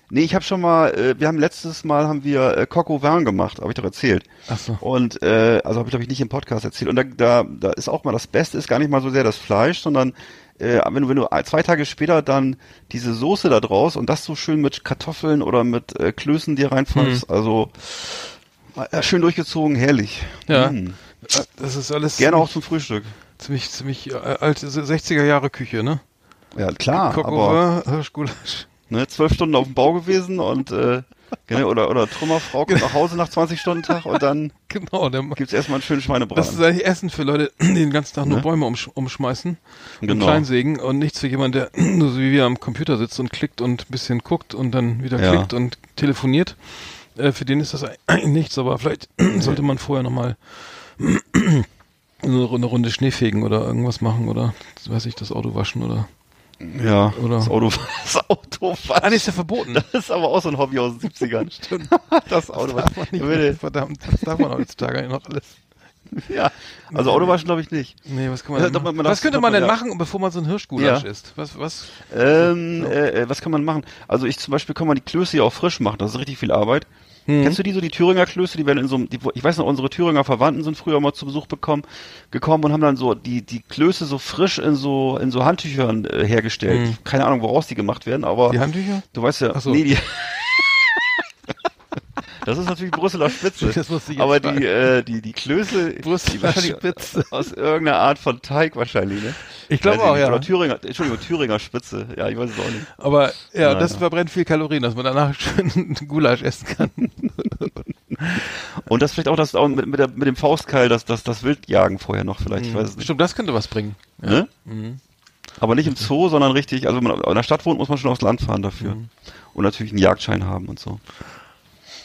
Nee, ich habe schon mal, äh, wir haben letztes Mal haben wir äh, au vin gemacht, habe ich doch erzählt. Ach so. Und äh, also habe ich glaube ich nicht im Podcast erzählt. Und da, da, da ist auch mal das Beste ist gar nicht mal so sehr das Fleisch, sondern äh, wenn du wenn du zwei Tage später dann diese Soße da draus und das so schön mit Kartoffeln oder mit äh, Klößen dir reinpfeifst, also äh, schön durchgezogen, herrlich. Ja. Mm. Das ist alles Gerne auch zum Frühstück. ziemlich, ziemlich äh, alte 60er Jahre Küche, ne? Ja, klar, au aber Hirschgulasch. Ne, zwölf Stunden auf dem Bau gewesen und äh, genau, oder oder Trümmerfrau kommt nach Hause nach 20 Stunden Tag und dann Genau, der, gibt's erstmal einen schönen das ist Schweinebraten. eigentlich Essen für Leute, die den ganzen Tag nur Ne? Bäume umsch umschmeißen und Genau. kleinsägen und nichts für jemanden, der nur so wie wir am Computer sitzt und klickt und ein bisschen guckt und dann wieder Ja. klickt und telefoniert. Äh, für den ist das eigentlich nichts, aber vielleicht sollte man vorher nochmal eine, eine Runde Schnee fegen oder irgendwas machen oder, weiß ich, das Auto waschen oder. Ja, Oder- das Auto, das Auto Ah, nee, ist ja verboten. Das ist aber auch so ein Hobby aus den 70ern. Stimmt. Das Auto Das darf man nicht würde, Verdammt, das darf man heutzutage noch alles. Ja, also Autowaschen glaube ich nicht. Nee, was kann man Ja, denn machen? man- Was könnte man man denn ja- machen, bevor man so ein Hirschgulasch Ja. isst? Was, was? Ähm, äh, äh, was kann man machen? Also ich zum Beispiel kann man die Klöße ja auch frisch machen, das ist richtig viel Arbeit. Mhm. Kennst du die so, die Thüringer Klöße, die werden in so einem, die, ich weiß noch, unsere Thüringer Verwandten sind früher mal zu Besuch bekommen, gekommen und haben dann so die, die Klöße so frisch in so, in so Handtüchern äh, hergestellt. Mhm. Keine Ahnung, woraus die gemacht werden, aber Die Handtücher? du weißt ja, so. nee, die, das ist natürlich Brüsseler Spitze. Das musste ich aber fragen. die, äh, die, die Klöße, die Brüsseler wahrscheinlich Spitze. aus irgendeiner Art von Teig wahrscheinlich, ne? Ich glaube auch, ja. Oder Thüringer, Entschuldigung, Thüringer Spitze. Ja, ich weiß es auch nicht. Aber ja, Nein, das nein. verbrennt viel Kalorien, dass man danach schön Gulasch essen kann. Und das vielleicht auch das auch mit, mit, der, mit dem Faustkeil, das, das, das Wildjagen vorher noch vielleicht, ich weiß es nicht. Stimmt, das könnte was bringen. Ne? Mhm. Aber nicht im Zoo, sondern richtig, also wenn man in der Stadt wohnt, muss man schon aufs Land fahren dafür. Mhm. Und natürlich einen Jagdschein haben und so.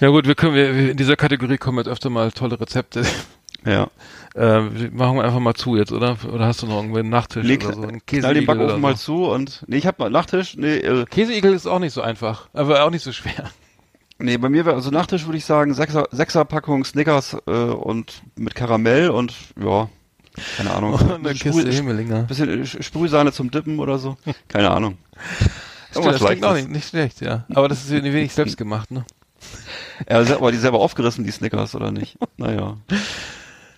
Ja gut, wir können, wir, in dieser Kategorie kommen jetzt öfter mal tolle Rezepte. Ja. Äh, machen wir einfach mal zu jetzt, oder? Oder hast du noch irgendwie einen Nachtisch Nee, oder so? Einen knall den Backofen oder mal so? zu und, nee, ich hab mal Nachtisch, nee, äh, Käseigel ist auch nicht so einfach, aber auch nicht so schwer. nee, bei mir wäre, also Nachtisch würde ich sagen, Sechser, Sechser Packung Snickers, äh, und mit Karamell und, ja, keine Ahnung. Und eine Bisschen Kiste Sprüh- Himmelinger. bisschen äh, Sprühsahne zum Dippen oder so. Keine Ahnung. Stimmt, das klingt auch nicht, nicht schlecht, ja. Aber das ist wenig wenig selbst gemacht, ne? Aber die selber aufgerissen, die Snickers, oder nicht? Naja.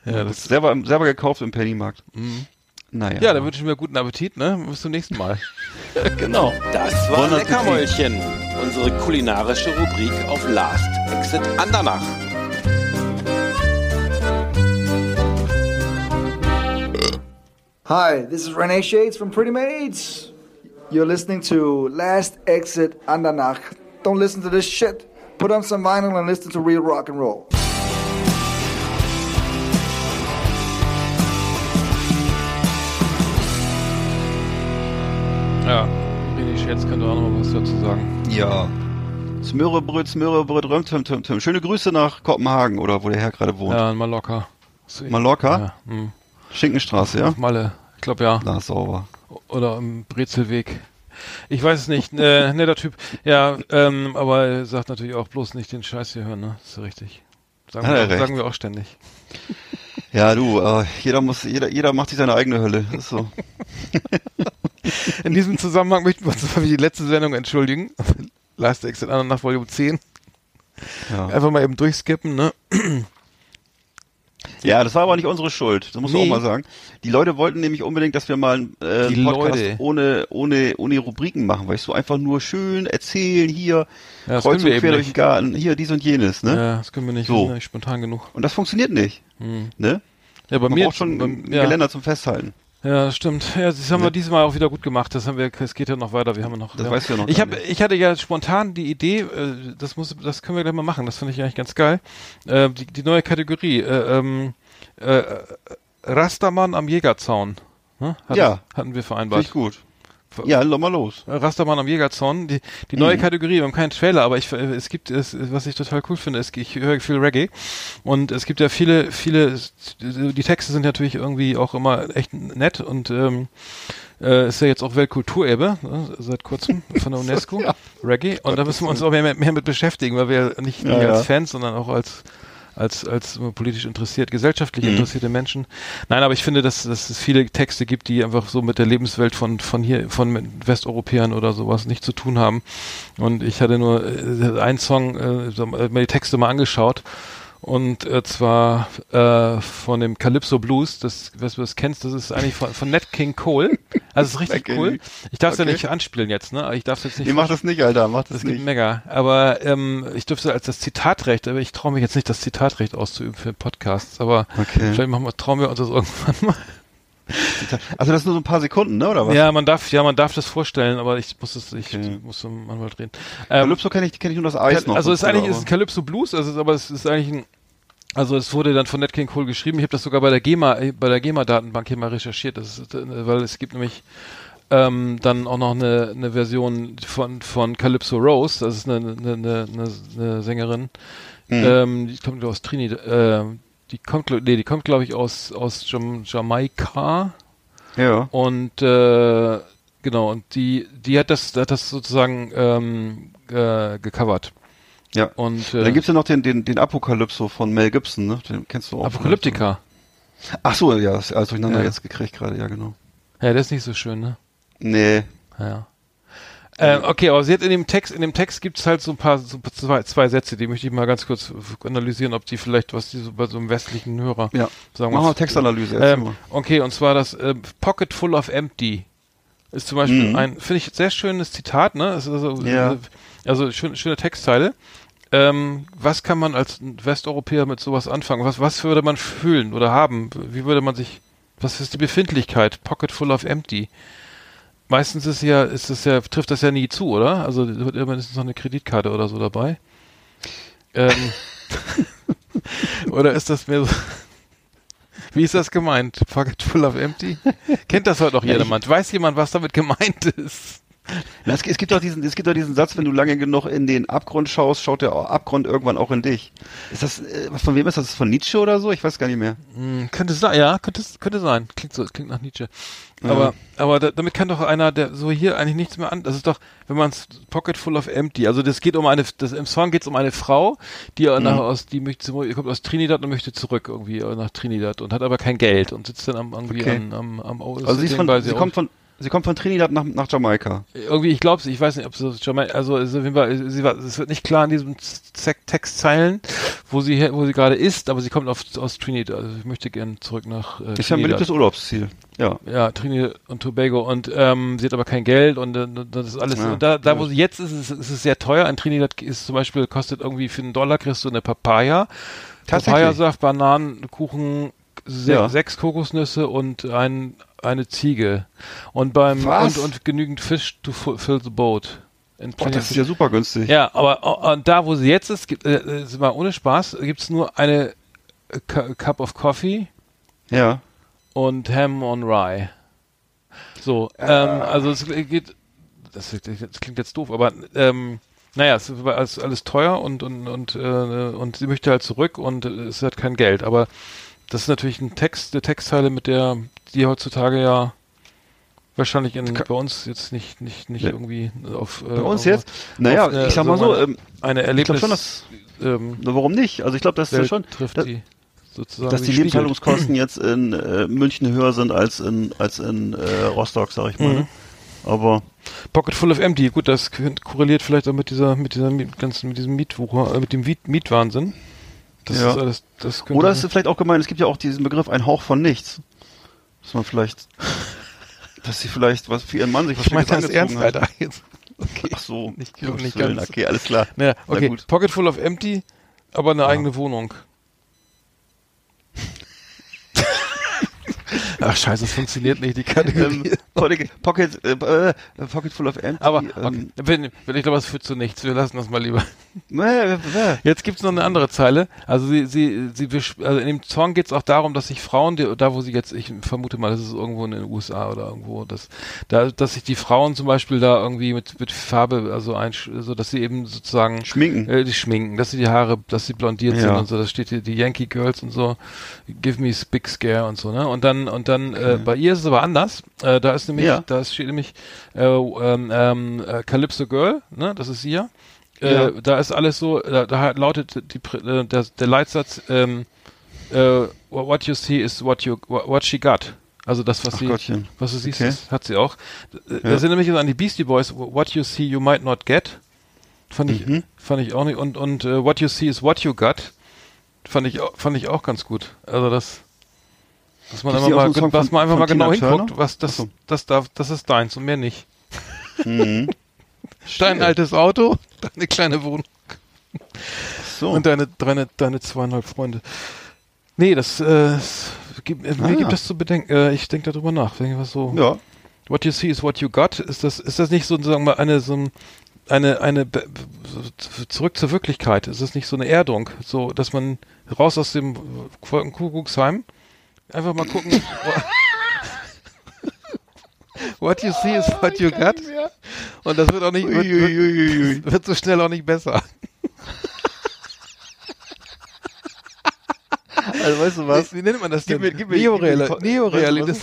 Ja, Das das, selber, selber gekauft im Pennymarkt. mhm. Naja. Ja, dann wünschen wir guten Appetit, ne? Bis zum nächsten Mal. genau. Das war Bon Leckermäulchen, unsere kulinarische Rubrik auf Last Exit Andernach. Hi, this is Renee Shades from Pretty Maids. You're listening to Last Exit Andernach. Don't listen to this shit. Put on some vinyl and listen to real rock and roll. Ja. René Schätz könnte auch noch mal was dazu sagen. Ja. Smörebröt, Smörebröt, Röm, Tim, Tim, Tim. Schöne Grüße nach Kopenhagen oder wo der Herr gerade wohnt. Ja, in Mallorca. Mallorca? Ja, hm. Schinkenstraße, ja? Auf Malle. Ich glaube ja. Na, sauber. Oder im Brezelweg. Ich weiß es nicht. Äh, netter Typ. Ja, ähm, aber er sagt natürlich auch bloß nicht den Scheiß hier hören, ne? Ist ja richtig. Sagen, er wir, sagen wir auch ständig. Ja, du, äh, jeder muss, jeder, jeder macht sich seine eigene Hölle. Ist so. In diesem Zusammenhang möchten wir uns für die letzte Sendung entschuldigen. Last Exit an nach Volume 10. Ja. Einfach mal eben durchskippen, ne? Ja, das war aber nicht unsere Schuld. Das muss man Nee. auch mal sagen. Die Leute wollten nämlich unbedingt, dass wir mal einen, äh, Die einen Podcast Leute. ohne, ohne, ohne Rubriken machen, weißt du, einfach nur schön erzählen, hier, Ja, kreuz und quer durch den. Garten, hier, dies und jenes, ne? Ja, das können wir nicht. So. Nicht spontan genug. Und das funktioniert nicht, ne? Ja, bei Man mir braucht schon bei, ein ja. Geländer zum Festhalten. Ja, stimmt. Ja, das haben Ne? wir diesmal auch wieder gut gemacht. Das haben wir, es geht ja noch weiter. Wir haben ja noch. Das ja. weißt du ja noch Ich habe, ich hatte ja spontan die Idee, äh, das muss, das können wir gleich mal machen. Das finde ich eigentlich ganz geil. Äh, die, die neue Kategorie, äh, ähm, äh, Rastermann am Jägerzaun. Ne? Hatten, Ja. hatten wir Finde vereinbart. ich gut. Ja, lass mal los. Äh, Rastermann am Jägerzaun, die, die neue Mhm. Kategorie, wir haben keinen Trailer, aber ich, äh, es gibt, es, was ich total cool finde, ist, ich höre viel Reggae und es gibt ja viele, viele, die Texte sind natürlich irgendwie auch immer echt nett und ähm, äh, ist ja jetzt auch Weltkulturerbe, ne, seit kurzem von der UNESCO, Ja. Reggae und da müssen wir uns auch mehr, mehr mit beschäftigen, weil wir nicht, Ja, nicht als ja. Fans, sondern auch als als als politisch interessiert, gesellschaftlich Mhm. interessierte Menschen. Nein, aber ich finde, dass, dass es viele Texte gibt, die einfach so mit der Lebenswelt von von hier von Westeuropäern oder sowas nicht zu tun haben. Und ich hatte nur äh, einen Song, äh, äh, mir die Texte mal angeschaut. Und äh, zwar äh, von dem Calypso Blues, das, was du das kennst, das ist eigentlich von, von Nat King Cole. Also es ist richtig cool. Ich darf es Okay. ja nicht anspielen jetzt, ne? Ich darf es jetzt nicht Nee, mach das nicht, Alter, mach das das nicht. mega. Aber ähm, ich dürfte als das Zitatrecht, aber ich traue mich jetzt nicht, das Zitatrecht auszuüben für Podcasts. Aber Okay. vielleicht machen wir, trauen wir uns das irgendwann mal. Also das ist nur so ein paar Sekunden, ne, oder was? Ja, man darf, ja, man darf das vorstellen, aber ich muss es, ich Okay. muss zum Anwalt reden. Ähm, Calypso kenne ich, kenn ich nur das Eis noch. also es ist eigentlich ist Calypso Blues, also ist, aber es ist eigentlich ein also es wurde dann von Nat King Cole geschrieben. Ich habe das sogar bei der GEMA äh, bei der GEMA Datenbank hier mal recherchiert, ist, äh, weil es gibt nämlich ähm, dann auch noch eine, eine Version von von Calypso Rose, das ist eine eine, eine, eine, Sängerin, Hm. ähm, die kommt aus Trinidad, äh, die kommt nee, die kommt glaube ich aus aus Jam Jamaika. Ja. Und äh, genau, und die, die hat das, hat das sozusagen ähm, äh, gecovert. Ja. Und äh, Dann gibt's ja noch den, den, den Apokalypso von Mel Gibson, ne? Den kennst du auch. Apokalyptika. Ach so, ja, ist alles durcheinander Ja. jetzt gekriegt gerade, ja genau. Ja, der ist nicht so schön, ne? Nee. Ja. Äh, okay, aber sie hat in dem Text, in dem Text gibt's halt so ein paar, so zwei, zwei Sätze, die möchte ich mal ganz kurz analysieren, ob die vielleicht, was die so bei so einem westlichen Hörer Ja. sagen. Machen wir Textanalyse Ähm, okay, und zwar das äh, Pocket Full of Empty ist zum Beispiel Mhm. ein, finde ich, sehr schönes Zitat, ne? Es also, Ja. also schön, schöne Textzeile. Ähm, was kann man als Westeuropäer mit sowas anfangen? Was, was würde man fühlen oder haben? Wie würde man sich, was ist die Befindlichkeit? Pocket Full of Empty. Meistens ist ja, ist das ja, trifft das ja nie zu, oder? Also wird immer mindestens noch eine Kreditkarte oder so dabei. Ähm, oder ist das mehr so? Wie ist das gemeint? Pocket full of empty? Kennt das heute noch jemand? Weiß jemand, was damit gemeint ist? Es, es gibt doch diesen, es gibt doch diesen Satz, wenn du lange genug in den Abgrund schaust, schaut der Abgrund irgendwann auch in dich. Ist das, äh, was von wem ist das? Von Nietzsche oder so? Ich weiß gar nicht mehr. Hm, könnte sein, ja, könnte, könnte sein. Klingt so, klingt nach Nietzsche. Aber, aber da, damit kann doch einer, der so hier eigentlich nichts mehr an. Das ist doch, wenn man Pocket full of empty. Also das geht um eine, das im Song geht es um eine Frau, die Mhm. nach, aus, die möchte, kommt aus Trinidad und möchte zurück irgendwie äh, nach Trinidad und hat aber kein Geld und sitzt dann am irgendwie Okay. am, am, am Also sie ist von, sie kommt von, Sie kommt von Trinidad nach, nach Jamaika. Irgendwie, ich glaube ich weiß nicht, ob es also es, sie war, es wird nicht klar in diesen Textzeilen, wo sie wo sie gerade ist, aber sie kommt auf, aus Trinidad. Also ich möchte gerne zurück nach äh, Ist ja ein Trinidad. beliebtes Urlaubsziel. Ja. Ja, Trinidad und Tobago und ähm, sie hat aber kein Geld und äh, das ist alles. Ja, da, da wo sie jetzt ist, ist, ist es sehr teuer. In Trinidad ist zum Beispiel kostet irgendwie für einen Dollar kriegst du eine Papaya? Papayasaft, Bananen, Kuchen, se Ja. sechs Kokosnüsse und ein eine Ziege und beim und, und genügend Fisch to fill the boat. Trinidad- das ist ja super günstig. ja, aber äh, und da, wo sie jetzt ist, gibt, äh, mal ohne Spaß, gibt's nur eine äh, Cu- Cup of Coffee Ja. und Ham on Rye. So, ähm, also es geht, das, das klingt jetzt doof, aber ähm, naja, es ist alles, alles teuer und und und äh, und sie möchte halt zurück und äh, es hat kein Geld. Aber das ist natürlich ein Text, eine Textzeile, mit der die heutzutage ja wahrscheinlich in, bei uns jetzt nicht nicht nicht Ja. irgendwie auf äh, Bei uns auf- jetzt? Naja, eine- ich sag mal so, eine- ähm, eine ich Erlebnis. glaube schon, dass, ähm, warum nicht? Also ich glaube, das Welt schon, trifft dass, die sozusagen dass die. Lebenshaltungskosten jetzt in äh, München höher sind als in, als in äh, Rostock, sag ich mal. Mhm. ne? Aber Pocket full of empty, gut, das korreliert vielleicht auch mit dieser, mit dieser ganzen, mit diesem Mietwucher, äh, mit dem Miet Mietwahnsinn. Das Ja. ist alles, das Oder ist es vielleicht auch gemeint, es gibt ja auch diesen Begriff ein Hauch von nichts. Dass man vielleicht, dass sie vielleicht was für ihren Mann sich was ich meine das ernst, angezogen hat. Alter. Jetzt. Okay. Ach so, Nicht- um nicht Willen. ganz. Okay, alles klar. Naja, Na okay, gut. Pocket full of empty, aber eine eigene Wohnung. Ach scheiße, es funktioniert nicht, die Kategorie. Ähm, Pocket, äh, äh, Pocket full of empty. aber ähm, okay, wenn, wenn ich glaube, das führt zu nichts. Wir lassen das mal lieber. Jetzt gibt's noch eine andere Zeile. Also sie, sie, sie, also in dem Song geht's auch darum, dass sich Frauen, die, da wo sie jetzt, ich vermute mal, das ist irgendwo in den USA oder irgendwo, dass, da, dass sich die Frauen zum Beispiel da irgendwie mit, mit Farbe, also ein, so dass sie eben sozusagen Schminken. äh, die schminken, dass sie die Haare, dass sie blondiert sind Ja. und so. Das steht hier die Yankee Girls und so, Give me a big scare und so, ne? Und dann und dann äh, bei ihr ist es aber anders. Äh, da ist nämlich, Ja. da steht nämlich äh, ähm, ähm, äh, Calypso Girl, ne? Das ist sie ja. Äh, Ja. Da ist alles so, da, da lautet die, äh, der, der Leitsatz, ähm, äh, what you see is what you what she got. Also das, was Ach sie, Gottchen. was du siehst, Okay. hat sie auch. Äh, Da Ja. sind nämlich an die Beastie Boys, what you see you might not get. Fand ich, Mhm. fand ich auch nicht. Und, und äh, what you see is what you got. Fand ich, fand ich auch ganz gut. Also das, dass man einfach mal, so dass von- man einfach von mal genau Tina Turner? hinguckt, was das, so. das darf, das ist deins und mehr nicht. Mhm. Dein altes Auto, deine kleine Wohnung So. und deine, deine, deine zweieinhalb Freunde. Nee, das, äh, es gibt, äh, mir Ah. gibt das zu bedenken. Äh, ich denke darüber nach. Was so, ja. What you see is what you got. Ist das, ist das nicht sozusagen mal eine, so ein, eine, eine, so zurück zur Wirklichkeit? Ist das nicht so eine Erdung? So, dass man raus aus dem Wolkenkuckucksheim einfach mal gucken. what you see is what you got. Und das wird auch nicht, wird, wird, wird so schnell auch nicht besser. Also weißt du was? Wie, nennt man das denn? Gib mir- gib Neorealismus.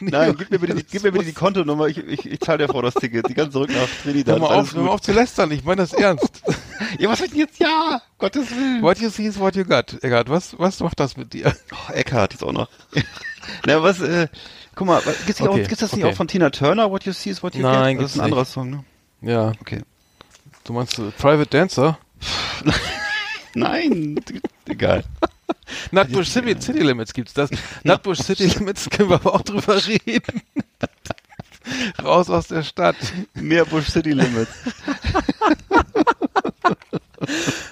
Nein, gib mir bitte die, gib mir bitte die Kontonummer, ich, ich, ich zahle der Frau das Ticket, die kann zurück nach Trinidad. Hör mal auf, hör mal auf zu lästern, ich meine das ernst. Ja, was wird denn jetzt? Ja, Gottes Willen. What you see is what you got. Eckart, was, was macht das mit dir? Oh, Eckhart jetzt auch noch. Na, was, äh, guck mal, gibt's, nicht Okay, auch, gibt's das nicht okay. auch von Tina Turner, What You See is What You Nein, Get? Das ist ein anderer nicht. Song, ne? Ja, Okay. du meinst äh, Private Dancer? Nein, egal. Nutbush City, City Limits gibt's das. Nutbush City Limits können wir aber auch drüber reden. Raus aus der Stadt. Mehr Bush City Limits.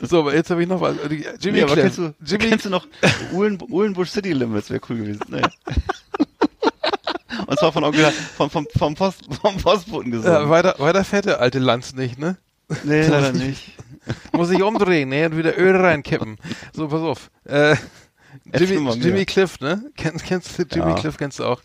So, aber jetzt habe ich noch was. Jimmy Nee, kennst du, Jimmy, kennst du noch Uhlen, Uhlenbusch City Limits, wäre cool gewesen. Nee. Und zwar von Onkel, vom, vom, vom, Post, vom Postboten äh, gesungen. weiter, weiter fährt der alte Lanz nicht, ne? nee, leider nicht. Muss ich umdrehen, ne? Und wieder Öl reinkippen. So, pass auf. Äh, Jimmy. Jimmy Cliff, ne? Kennst, kennst du Jimmy Ja. Cliff, kennst du auch.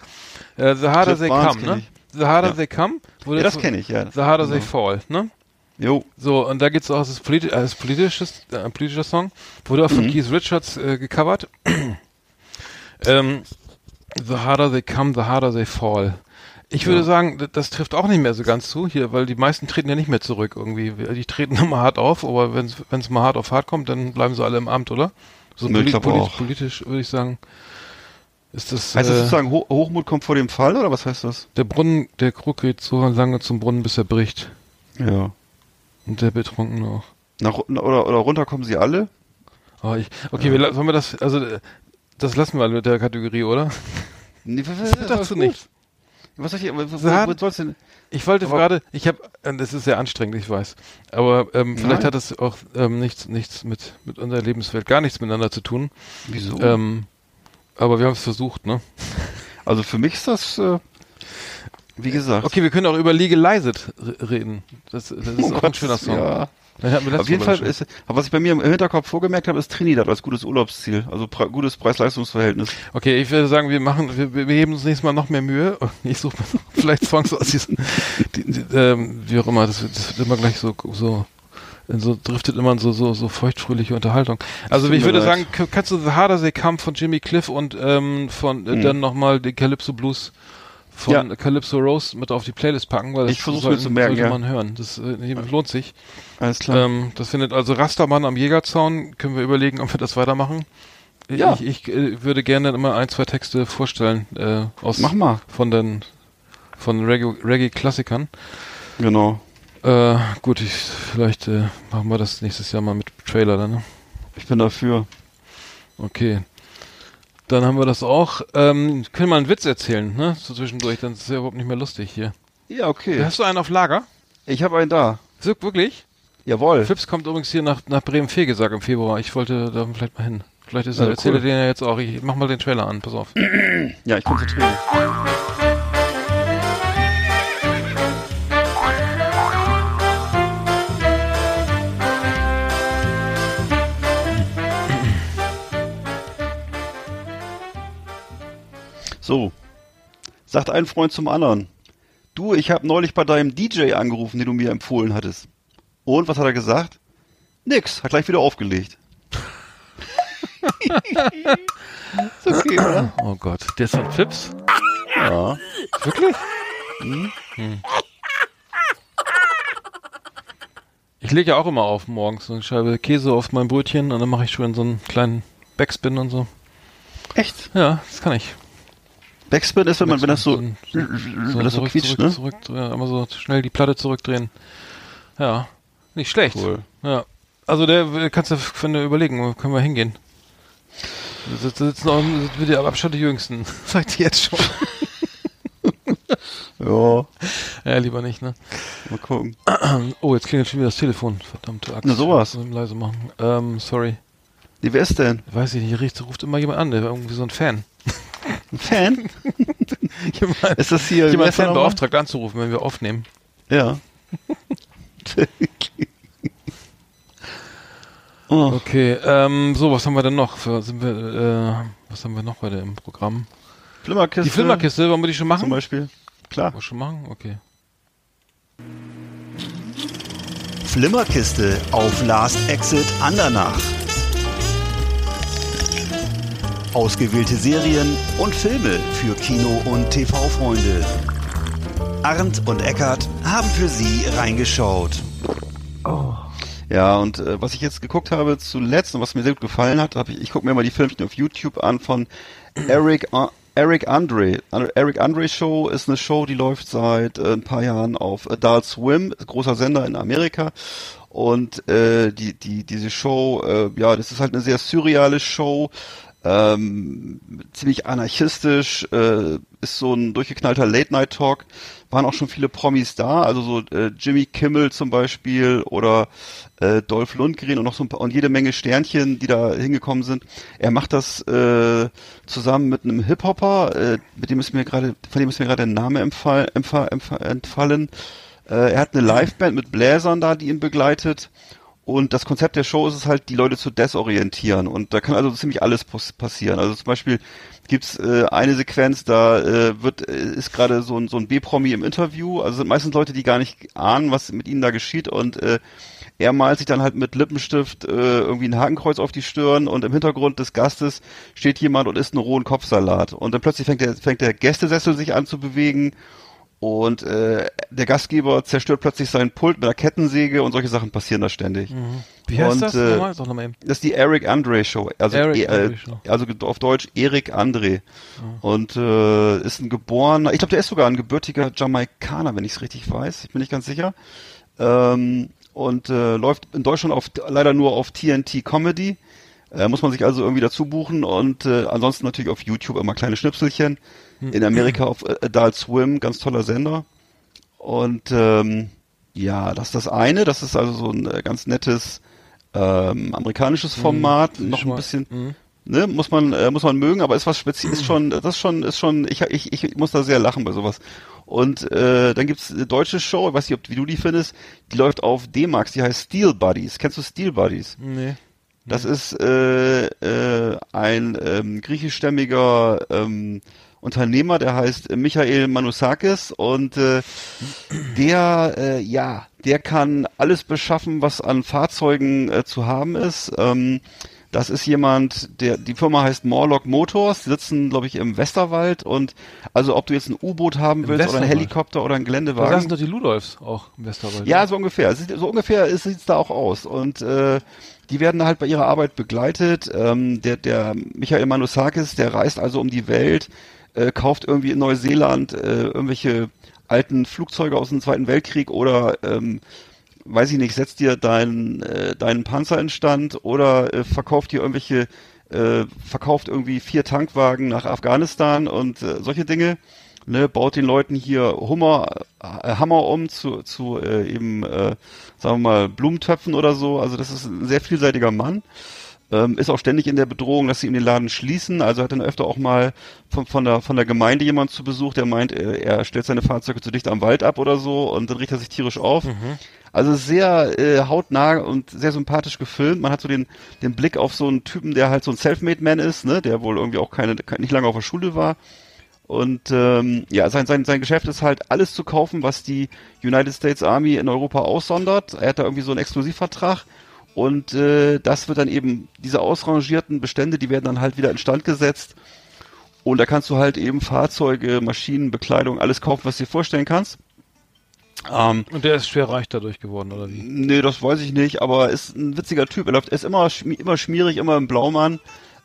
Äh, The Harder Cliff They Barnes Come, ne? The Harder Ja. They Come. Ja, das kenne ich, ja. The Harder They Genau. Fall, ne? Jo. So, und da geht's auch, das politi äh, ist politisches, äh, ein politischer Song, wurde auch von Mhm. Keith Richards äh, gecovert. ähm, the harder they come, the harder they fall. Ich würde sagen, d- das trifft auch nicht mehr so ganz zu hier, weil die meisten treten ja nicht mehr zurück irgendwie. Die treten immer hart auf, aber wenn es mal hart auf hart kommt, dann bleiben sie alle im Amt, oder? So Nee, poli poli auch. politisch würde ich sagen. Ist das, Heißt das äh, sozusagen, Ho Hochmut kommt vor dem Fall oder was heißt das? der Brunnen, der Krug geht so lange zum Brunnen, bis er bricht. Ja. Und der Betrunkene auch. Nach, oder, oder runter kommen sie alle? Oh, ich, okay, wir, la- sollen wir das, also, das lassen wir mit der Kategorie, oder? Nee, Das wird dazu nicht. Was soll ich, wo, wo, wo soll's denn? Ich wollte gerade, ich habe, das ist sehr anstrengend, ich weiß, aber ähm, vielleicht Nein. hat es auch ähm, nichts, nichts mit mit unserer Lebenswelt, gar nichts miteinander zu tun. Wieso? Ähm, aber wir haben es versucht, ne? Also für mich ist das, äh, wie gesagt. Okay, wir können auch über Legalized reden. Das, das ist auch ein schöner Song. Oh Ja. Auf jeden Fall ist, aber was ich bei mir im Hinterkopf vorgemerkt habe, ist Trinidad als gutes Urlaubsziel. Also gutes Preis-Leistungs-Verhältnis. Okay, ich würde sagen, wir machen, wir, wir heben uns nächstes Mal noch mehr Mühe. Ich suche mir vielleicht Songs aus diesen, die, die, ähm, wie auch immer, das, wird- das wird immer gleich so, so, so driftet immer so, so, so feuchtfröhliche Unterhaltung. Also ich würde leid. sagen, kannst du The Harder They Come von Jimmy Cliff und ähm, von äh, Mhm. dann nochmal den Calypso Blues von Ja. Calypso Rose mit auf die Playlist packen, weil das Ich sollten- zu merken, sollte ja. man hören. Das äh, lohnt sich. Alles klar. Ähm, das findet also Rastermann am Jägerzaun. Können wir überlegen, ob wir das weitermachen. Ja. Ich, ich äh, würde gerne immer ein, zwei Texte vorstellen äh, aus Mach mal. von den von Reggae- Reggae-Klassikern. Genau. äh, gut, ich, vielleicht äh, machen wir das nächstes Jahr mal mit Trailer dann. Ne? Ich bin dafür. Okay. Dann haben wir das auch. Ähm, können wir mal einen Witz erzählen, ne? So zwischendurch, dann ist es ja überhaupt nicht mehr lustig hier. Ja, okay. Hast du einen auf Lager? Ich habe einen da. Wirk- Wirklich? Jawohl. Fips kommt übrigens hier nach, nach Bremen-Fegesack im Februar. Ich wollte da vielleicht mal hin. Vielleicht ist Ja, er, erzählt er cool. den ja jetzt auch. Ich mach mal den Trailer an, pass auf. Ja, ich konzentriere mich. So. Sagt ein Freund zum anderen. Du, ich habe neulich bei deinem DJ angerufen, den du mir empfohlen hattest. Und was hat er gesagt? Nix, hat gleich wieder aufgelegt. ist okay, oder? Oh Gott, der ist von Fips? Ja. Wirklich? Hm. Ich lege ja auch immer auf morgens so eine Scheibe Käse auf mein Brötchen und dann mache ich schon so einen kleinen Backspin und so. Echt? Ja, das kann ich. Backspin ist, wenn man, wenn das so, Backspin, so, wenn das so zurück, quietscht, zurück, ne? zurück, ja, immer so schnell die Platte zurückdrehen. Ja, nicht schlecht. Cool. Ja. Also der kannst du, wenn du überlegen, wo können wir hingehen? Da sitzen- auch mit der Abstand die Jüngsten. Sagt ich jetzt schon. Ja, Ja, lieber nicht, ne? mal gucken. Oh, jetzt klingelt schon wieder das Telefon. Verdammte Axt. Na, sowas. Leise machen. Ähm, sorry. Nee, wer ist denn? Weiß ich nicht, hier ruft immer jemand an, der war irgendwie so ein Fan. Ein Fan? jemand Ist das hier, jemand Fan beauftragt anzurufen, wenn wir aufnehmen. Ja. oh, Okay, ähm, so, was haben wir denn noch? Für, sind wir, äh, was haben wir noch heute im Programm? Flimmerkiste. Die Flimmerkiste, wollen wir die schon machen? Zum Beispiel. Klar. Wollen wir schon machen? Okay. Flimmerkiste auf Last Exit Andernach. Ausgewählte Serien und Filme für Kino- und TV-Freunde. Arndt und Eckart haben für Sie reingeschaut. Ja, und äh, was ich jetzt geguckt habe zuletzt und was mir sehr gut gefallen hat, hab ich, ich gucke mir mal die Filmchen auf YouTube an von Eric A- Eric Andre. An- Eric Andre Show ist eine Show, die läuft seit äh, ein paar Jahren auf Adult Swim, großer Sender in Amerika. Und äh, die, die, diese Show, äh, ja, das ist halt eine sehr surreale Show, ähm, ziemlich anarchistisch, äh, ist so ein durchgeknallter Late-Night-Talk. Waren auch schon viele Promis da, also so äh, Jimmy Kimmel zum Beispiel oder äh, Dolph Lundgren und noch so ein paar und jede Menge Sternchen, die da hingekommen sind. Er macht das äh, zusammen mit einem Hip-Hopper, äh, mit dem ist mir gerade, von dem ist mir gerade der Name empfall, entfallen. Äh, er hat eine Liveband mit Bläsern da, die ihn begleitet. Und das Konzept der Show ist es halt, die Leute zu desorientieren. Und da kann also ziemlich alles passieren. Also zum Beispiel gibt's äh, eine Sequenz, da äh, wird äh, ist gerade so ein, so ein B-Promi im Interview. Also sind meistens Leute, die gar nicht ahnen, was mit ihnen da geschieht. Und äh, er malt sich dann halt mit Lippenstift äh, irgendwie ein Hakenkreuz auf die Stirn und im Hintergrund des Gastes steht jemand und isst einen rohen Kopfsalat. Und dann plötzlich fängt der, fängt der Gästesessel sich an zu bewegen und äh, der Gastgeber zerstört plötzlich sein Pult mit einer Kettensäge und solche Sachen passieren da ständig. Wie heißt Und, das? äh, Nochmal? Sag nochmal eben. Das ist die Eric Andre Show. Also, Eric Andre äh, Show. also auf Deutsch Erik Andre. Und äh, ist ein geborener, ich glaube, der ist sogar ein gebürtiger Jamaikaner, wenn ich es richtig weiß. Ich bin nicht ganz sicher. Ähm, und äh, läuft in Deutschland auf leider nur auf TNT Comedy. Äh, muss man sich also irgendwie dazu buchen und äh, ansonsten natürlich auf YouTube immer kleine Schnipselchen. In Amerika auf äh, Adult Swim, ganz toller Sender. Und ähm, ja, das ist das eine. Das ist also so ein äh, ganz nettes ähm, amerikanisches Format. Mhm, noch ein bisschen, mhm. ne, muss man äh, muss man mögen, aber ist was speziell, ist schon, das ist schon, ist schon. Ich ich ich muss da sehr lachen bei sowas. Und äh, dann gibt's eine deutsche Show, ich weiß nicht, ob, wie du die findest. Die läuft auf D-Max. Die heißt Steel Buddies. Kennst du Steel Buddies? Nee. Das ist äh, äh, ein ähm, griechischstämmiger ähm, Unternehmer, der heißt Michael Manusakis und äh, der, äh, ja, der kann alles beschaffen, was an Fahrzeugen äh, zu haben ist. Ähm, das ist jemand, der die Firma heißt Morlock Motors, sitzen, glaube ich, im Westerwald und also ob du jetzt ein U-Boot haben willst oder ein? Helikopter oder ein Da Geländewagen. saßen doch die Ludolfs auch im Westerwald. Ja, so ungefähr. So ungefähr sieht es da auch aus. Und äh, die werden halt bei ihrer Arbeit begleitet. Ähm, der, der Michael Manusakis, der reist also um die Welt, äh, kauft irgendwie in Neuseeland äh, irgendwelche alten Flugzeuge aus dem Zweiten Weltkrieg oder ähm, weiß ich nicht, setzt dir deinen äh, deinen Panzer in Stand oder äh, verkauft dir irgendwelche äh, verkauft irgendwie vier Tankwagen nach Afghanistan und äh, solche Dinge. Ne, baut den Leuten hier Hummer, äh, Hammer um zu, zu äh, eben, äh, sagen wir mal, Blumentöpfen oder so. Also das ist ein sehr vielseitiger Mann. Ähm, ist auch ständig in der Bedrohung, dass sie ihm den Laden schließen. Also hat dann öfter auch mal von, von, der, von der Gemeinde jemand zu Besuch, der meint, äh, er stellt seine Fahrzeuge zu dicht am Wald ab oder so und dann riecht er sich tierisch auf. Also sehr äh, hautnah und sehr sympathisch gefilmt. Man hat so den, den Blick auf so einen Typen, der halt so ein Selfmade-Man ist, ne, der wohl irgendwie auch keine, ke- nicht lange auf der Schule war. Und ähm, ja, sein, sein, sein Geschäft ist halt alles zu kaufen, was die United States Army in Europa aussondert. Er hat da irgendwie so einen Exklusivvertrag und äh, das wird dann eben, diese ausrangierten Bestände, die werden dann halt wieder instand gesetzt. Und da kannst du halt eben Fahrzeuge, Maschinen, Bekleidung, alles kaufen, was du dir vorstellen kannst. Ähm, Und der ist schwer reich dadurch geworden, oder wie? Nee, das weiß ich nicht, aber ist ein witziger Typ. Er läuft, er ist immer, immer schmierig, immer im Blaumann.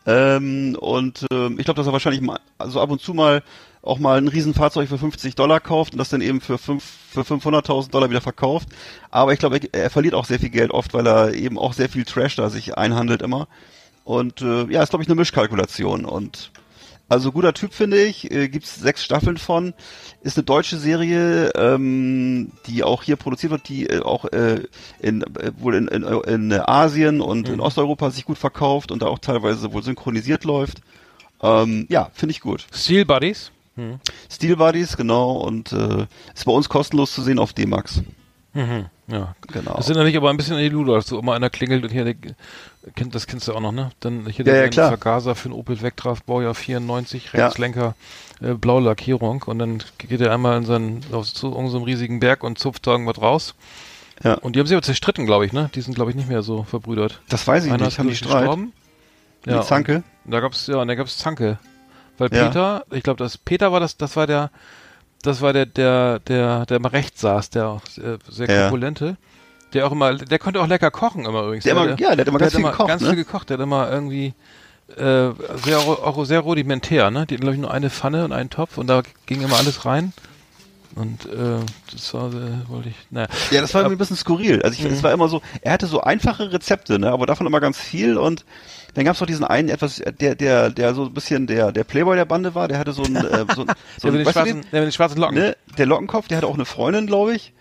Ähm, und ähm, ich glaube, dass er wahrscheinlich mal, also ab und zu mal auch mal ein Riesenfahrzeug für 50 Dollar kauft und das dann eben für, für 500.000 Dollar wieder verkauft. Aber ich glaube, er, er verliert auch sehr viel Geld oft, weil er eben auch sehr viel Trash da sich einhandelt immer. Und äh, ja, ist glaube ich eine Mischkalkulation und also guter Typ finde ich, äh, gibt's sechs Staffeln von, ist eine deutsche Serie, ähm, die auch hier produziert wird, die äh, auch äh, in äh, wohl in, in, in Asien und in Osteuropa sich gut verkauft und da auch teilweise wohl synchronisiert läuft. Ähm, ja, finde ich gut. Steel Buddies? Steel Buddies, genau, und äh, ist bei uns kostenlos zu sehen auf D-Max. Mhm. Ja. Genau. Das sind ja nicht aber ein bisschen an die Ludolfs, so immer einer klingelt und hier, der, kennt, das kennst du auch noch, ne? Dann hier Ja, der ja, den klar. Vergaser für einen Opel Vectra, Baujahr 94, Ja. Rechtslenker, äh, blaue Lackierung und dann geht er einmal in seinen, auf, zu irgendeinem riesigen Berg und zupft da irgendwas raus. Ja. Und die haben sich aber zerstritten, glaube ich, ne? Die sind, glaube ich, nicht mehr so verbrüdert. Das weiß ich Einer nicht, haben die gestorben. Die Zanke? Und da gab's ja, und da gab's Zanke. Weil Ja. Peter, ich glaube, das Peter war das, das war der, das war der, der, der, der immer rechts saß, der auch sehr, sehr Ja. korpulente. Der auch immer, der konnte auch lecker kochen immer übrigens. Der immer- ja, der hat immer ganz viel gekocht, Ganz ne? viel gekocht, der hat immer irgendwie, äh, sehr, auch sehr rudimentär, ne? Die hatten, glaube ich, nur eine Pfanne und einen Topf und da ging immer alles rein. Und, äh, das war, äh, wollte ich, naja. Ja, das war irgendwie ein bisschen skurril. Also ich finde, es war immer so, er hatte so einfache Rezepte, ne, aber davon immer ganz viel und dann gab's noch diesen einen etwas, der, der, der so ein bisschen der, der Playboy der Bande war, der hatte so ein, äh, so, so den weißt schwarzen, der mit den schwarzen Locken. ne, der Lockenkopf, der hatte auch eine Freundin, glaube ich.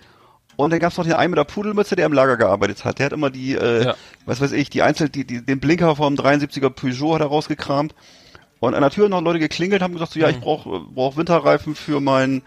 Und dann gab's noch den einen mit der Pudelmütze, der im Lager gearbeitet hat. Der hat immer die, äh, Ja. was weiß ich, die Einzel, die, die, den Blinker vom 73er Peugeot hat er rausgekramt. Und an der Tür haben noch Leute geklingelt, haben gesagt, so, ja, Mhm. ich brauche brauch Winterreifen für mein,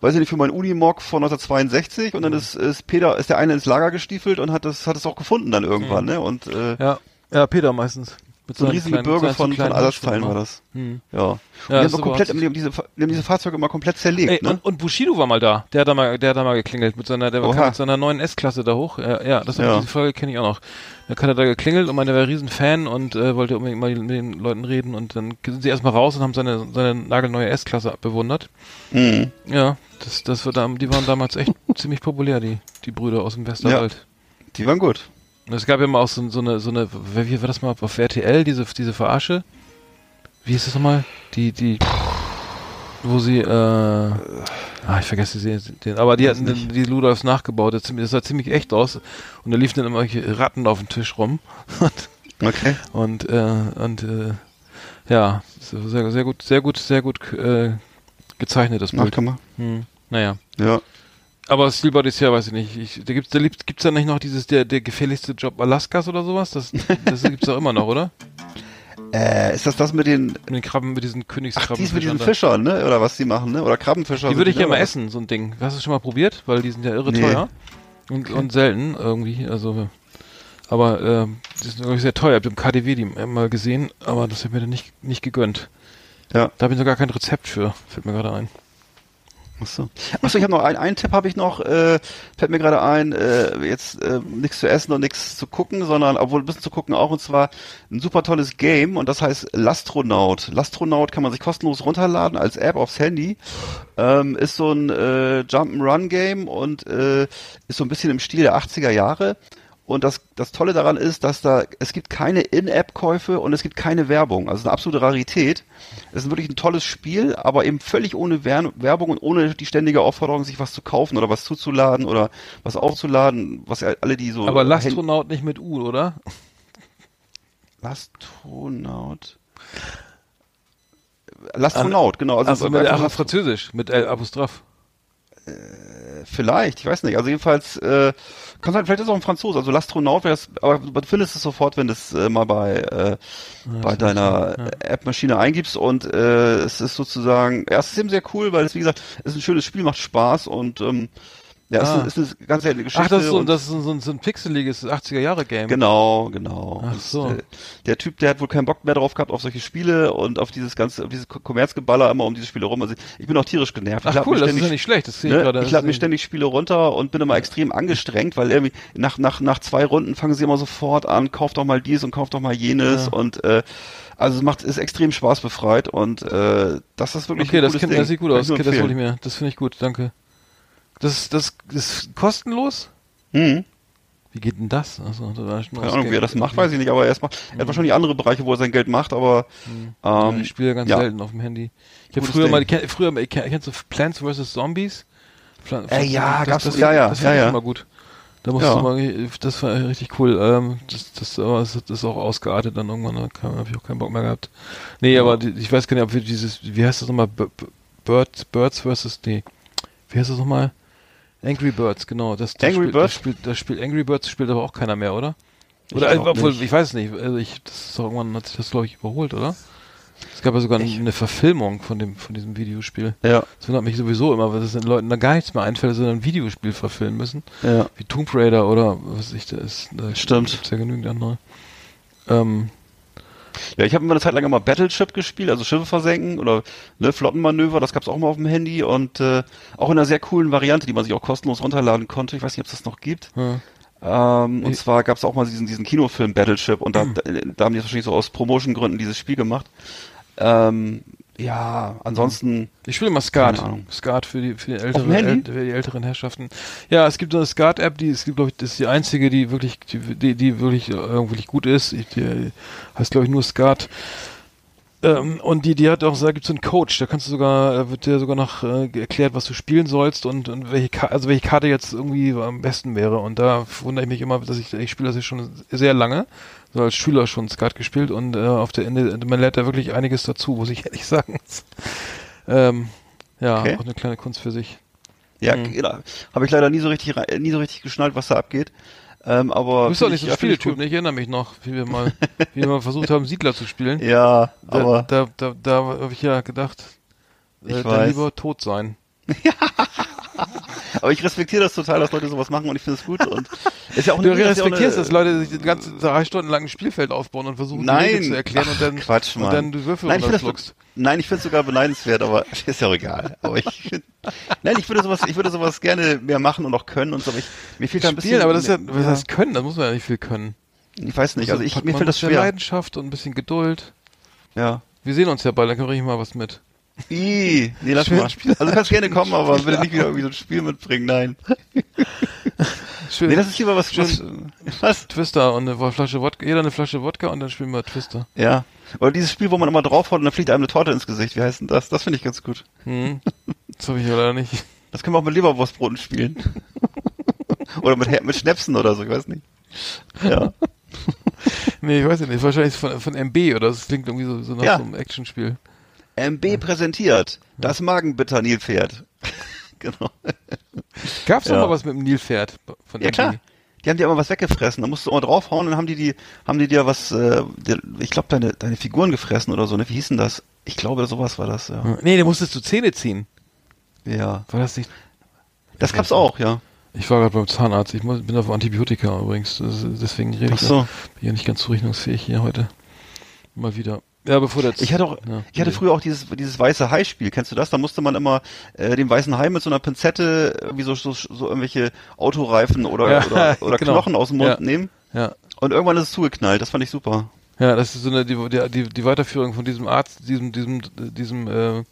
weiß ich nicht, für mein Unimog von 1962. Und dann ist, ist Peter, ist der eine ins Lager gestiefelt und hat das, hat es auch gefunden dann irgendwann, ne? Und äh, Ja, ja, Peter meistens. Mit so ein seinen riesige kleinen- Bürger von, von Ersatzteilen war immer. das. Hm. Ja. Und Ja, die haben, komplett, die, haben diese, die haben diese Fahrzeuge immer komplett zerlegt, Ey, ne? und, und Bushido war mal da. Der hat da mal, der hat da mal geklingelt mit seiner, der Oha. kam mit seiner neuen S-Klasse da hoch. Ja, ja das Ja. diese Folge kenne ich auch noch. Da hat er da geklingelt und meinte, er wäre ein Riesenfan und äh, wollte unbedingt mal mit den Leuten reden und dann sind sie erstmal raus und haben seine, seine nagelneue S-Klasse bewundert. Mhm. Ja, das, das wird da, die waren damals echt ziemlich populär, die, die Brüder aus dem Westerwald. Die waren gut. Es gab ja mal auch so, so eine, so eine, wie war das mal auf RTL, diese, diese Verarsche? Wie hieß das nochmal? Die, die, wo sie, äh, ah, ich vergesse den, den aber die hatten den- die Ludolfs nachgebaut, das, das sah ziemlich echt aus und da liefen dann immer Ratten auf dem Tisch rum. Okay. und, äh, und, äh, ja, sehr, sehr gut, sehr gut, sehr gut, äh, gezeichnetes Bild. Nachkammer. Hm, naja. Ja. Aber Steelbody ist ja, weiß ich nicht. Ich, da gibt's, da gibt's, da nicht noch dieses, der, der gefährlichste Job Alaskas oder sowas? Das, das gibt's doch immer noch, oder? Äh, ist das das mit den, Mit den Krabben, mit diesen ach, Königskrabben. dies mit diesen Fischern, ne? Oder was die machen, ne? Oder Krabbenfischer. Die würde ich ja mal essen, so ein Ding. Hast du schon mal probiert? Weil die sind ja irre Nee. teuer. Und, und selten irgendwie. Also, aber ähm, die sind wirklich sehr teuer. Ich habe im KDW die mal gesehen, aber das habe ich mir dann nicht, nicht gegönnt. Ja. Da habe ich noch gar kein Rezept für. Fällt mir gerade ein. Achso. Achso, ich habe noch einen, einen Tipp habe ich noch, äh, fällt mir gerade ein, äh, jetzt äh, nichts zu essen und nichts zu gucken, sondern obwohl ein bisschen zu gucken auch und zwar ein super tolles Game und das heißt Lastronaut. Lastronaut kann man sich kostenlos runterladen als App aufs Handy. Ähm, ist so ein äh, Jump'n'Run Game und äh, ist so ein bisschen im Stil der 80er Jahre. Und das, das Tolle daran ist, dass da, es gibt keine In-App-Käufe und es gibt keine Werbung. Also eine absolute Rarität. Es ist wirklich ein tolles Spiel, aber eben völlig ohne Wer Werbung und ohne die ständige Aufforderung, sich was zu kaufen oder was zuzuladen oder was aufzuladen, was alle die so. Aber Lastronaut nicht mit U, oder? Lastronaut. Lastronaut, genau. Also, Also mit ach, Französisch, mit L Apostroph. Vielleicht, ich weiß nicht. Also jedenfalls, äh, kann sein, vielleicht ist es auch ein Franzose, also Lastronaut wäre das, aber du findest es sofort, wenn du es äh, mal bei, äh, bei deiner App-Maschine eingibst. Und äh, es ist sozusagen, ja, es ist eben sehr cool, weil es, wie gesagt, es ist ein schönes Spiel, macht Spaß. Und ähm, ja, Ah. es ist, ist eine ganz seltene Geschichte. Ach, das ist so, das ist so, ein- so ein pixeliges 80er-Jahre-Game. Genau, genau. Ach so. äh, Der Typ, der hat wohl keinen Bock mehr drauf gehabt auf solche Spiele und auf dieses ganze, auf dieses Kommerzgeballer immer um diese Spiele rum. Also ich bin auch tierisch genervt. Ach cool, das ist ständig- ja nicht schlecht. Das sehe ich Ne? gerade. Ich lade mir ist- ständig Spiele runter und bin immer extrem angestrengt, weil irgendwie nach, nach, nach zwei Runden fangen sie immer sofort an, kauf doch mal dies und kauf doch mal jenes Ja. und äh, also es macht ist extrem Spaß befreit und äh, das ist wirklich Okay, ein das, kennt, das sieht gut aus. Okay, das hole ich mir. Das finde ich gut, danke. Das, das, das ist kostenlos? Mhm. Wie geht denn das? Also, da Keine Ahnung, wie er das macht, weiß ich nicht, aber er, ist, macht- er hat wahrscheinlich andere Bereiche, wo er sein Geld macht, aber Ja, ähm, ich spiele ja ganz ja. selten auf dem Handy. Ich habe früher Ding. mal, kenn, früher, kennst du Plants vs. Zombies? Plan, Äh, ja, das, gab's- das, ja, ja, das ja, ja. immer gut. Da musst Ja. du mal, das war richtig cool. Ähm, das, das, aber das, ist auch ausgeartet dann irgendwann, da habe ich auch keinen Bock mehr gehabt. Nee, aber die, ich weiß gar nicht, ob wir dieses, wie heißt das nochmal, Birds, Birds vs. Nee, wie heißt das nochmal? Angry Birds, genau. Das, das Angry spielt, Birds? Das spielt, das spielt Angry Birds spielt aber auch keiner mehr, oder? Ich Oder, glaub obwohl, nicht. ich weiß es nicht. Also ich, das ist irgendwann hat sich das glaube ich überholt, oder? Es gab ja sogar Ich- eine Verfilmung von dem von diesem Videospiel. ja, Das wundert mich sowieso immer, weil es den Leuten da gar nichts mehr einfällt, sondern ein Videospiel verfilmen müssen. ja. Wie Tomb Raider oder was ich, da ist. Da Stimmt. Gibt's ja genügend andere. Ähm, Ja, ich habe immer eine Zeit lang immer Battleship gespielt, also Schiffe versenken oder ne, Flottenmanöver, das gab's auch mal auf dem Handy und äh, auch in einer sehr coolen Variante, die man sich auch kostenlos runterladen konnte. Ich weiß nicht, ob es das noch gibt. ja. Ähm, und Ich- zwar gab's auch mal diesen, diesen Kinofilm Battleship und Hm. da, da, da haben die wahrscheinlich so aus Promotion-Gründen dieses Spiel gemacht. Ähm, ja, ansonsten, Ich spiele immer Skat. Skat für die, für die Handy? äl für die älteren Herrschaften. Ja, es gibt so eine Skat-App, die es gibt, glaube ich, das ist die einzige, die wirklich, die, die, die wirklich, äh, wirklich gut ist. Ich, die heißt, glaube ich, nur Skat. Ähm, und die, die hat auch, da gibt es einen Coach, da kannst du sogar, äh, wird dir sogar noch äh, erklärt, was du spielen sollst und, und welche, Ka also welche Karte jetzt irgendwie am besten wäre. Und da wundere ich mich immer, dass ich, ich spiele das jetzt schon sehr lange, so als Schüler schon Skat gespielt und äh, auf der Ende, man lernt da wirklich einiges dazu, muss ich ehrlich sagen. ähm, ja, Okay. auch eine kleine Kunst für sich. ja, Hm. genau, habe ich leider nie so richtig nie so richtig geschnallt, was da abgeht. Ähm, aber Du bist doch nicht so ein Spieletyp, ne? ich erinnere mich noch, wie wir mal, wie wir mal versucht haben, Siedler zu spielen. Ja, Da, aber da, da, da habe ich ja gedacht, Ich äh, dann weiß. lieber tot sein. Aber ich respektiere das total, dass Leute sowas machen und ich finde es gut und ist ja auch Du eine- respektierst, dass Leute sich ganze drei Stunden lang ein Spielfeld aufbauen und versuchen, Nein, zu erklären und Ach, dann, Quatsch, Mann. und dann du Würfel Nein, ich das, nein, ich finde es sogar beneidenswert, aber ist ja auch egal. Aber ich find, nein, ich würde sowas, ich würde sowas gerne mehr machen und auch können und so, aber ich, mir fehlt da ein bisschen. Spielen, aber das ist ja, was heißt können, da muss man ja nicht viel können. ich weiß nicht, also ich, Packt mir fällt das schwer. Leidenschaft und ein bisschen Geduld. Ja. Wir sehen uns ja bald, dann bringe ich mal was mit. I, nee, lass Schwer mal. Also du kannst gerne kommen, aber bitte nicht wieder irgendwie so ein Spiel mitbringen, nein. Schön, Nee, das ist lieber was, was, schön was? Twister und eine Flasche Wodka, jeder eine Flasche Wodka und dann spielen wir Twister. Ja. Oder dieses Spiel, wo man immer draufhaut und dann fliegt einem eine Torte ins Gesicht. Wie heißt denn das? Das finde ich ganz gut. Hm. Das habe ich leider nicht. Das können wir auch mit Leberwurstbroten spielen. oder mit, mit Schnäpsen oder so, ich weiß nicht. Ja. Nee, ich weiß nicht. Wahrscheinlich von, von MB oder das klingt irgendwie so, so nach Ja. so einem Actionspiel. MB präsentiert das Magenbitter Nilpferd. genau. Gab's Ja. mal was mit dem Nilpferd von Ja MB? klar. Die haben dir immer was weggefressen. Da musst du immer draufhauen und dann haben die die, haben die dir was, äh, ich glaube deine, deine Figuren gefressen oder so. Ne? Wie hieß denn das? Ich glaube, sowas war das. Ja. Nee, da musstest du Zähne ziehen. ja. War das nicht? Das gab's auch, ja. Ich war gerade beim Zahnarzt. Ich muss, bin auf Antibiotika übrigens. Das, deswegen rede Ach ich so. ja, bin ja nicht ganz zurechnungsfähig hier heute. Mal wieder. Ja, bevor der Ich hatte auch, ja, ich hatte nee. früher auch dieses, dieses weiße Hai-Spiel. Kennst du das? Da musste man immer äh, den weißen Hai mit so einer Pinzette irgendwie so, so, so irgendwelche Autoreifen oder, Ja, oder, oder genau. Knochen aus dem Mund Ja. nehmen. Ja. Und irgendwann ist es zugeknallt. Das fand ich super. Ja, das ist so eine die, die, die, Weiterführung von diesem Arzt, diesem, diesem, diesem äh,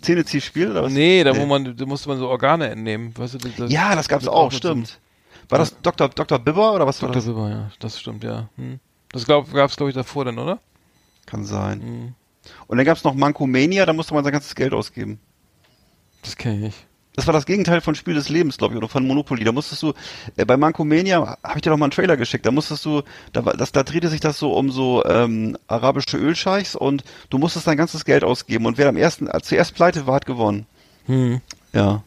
Zähneziehspiel oder was? Nee, da wo man, da musste man so Organe entnehmen. Weißt du, das, Ja, das gab's wird auch, stimmt. War das Dr. Dr. Bibber oder was war Dr. das? Wibber, ja, das stimmt, ja. Hm. Das glaub, gab's glaube ich davor dann, oder? Kann sein. Hm. Und dann gab's noch Mankomania, da musste man sein ganzes Geld ausgeben. Das kenne ich nicht. Das war das Gegenteil von Spiel des Lebens, glaube ich, oder von Monopoly. Da musstest du, äh, bei Mankomania habe ich dir doch mal einen Trailer geschickt, da musstest du, da, das, da drehte sich das so um so ähm, arabische Ölscheichs und du musstest dein ganzes Geld ausgeben und wer am ersten, äh, zuerst pleite war, hat gewonnen. Hm. Ja.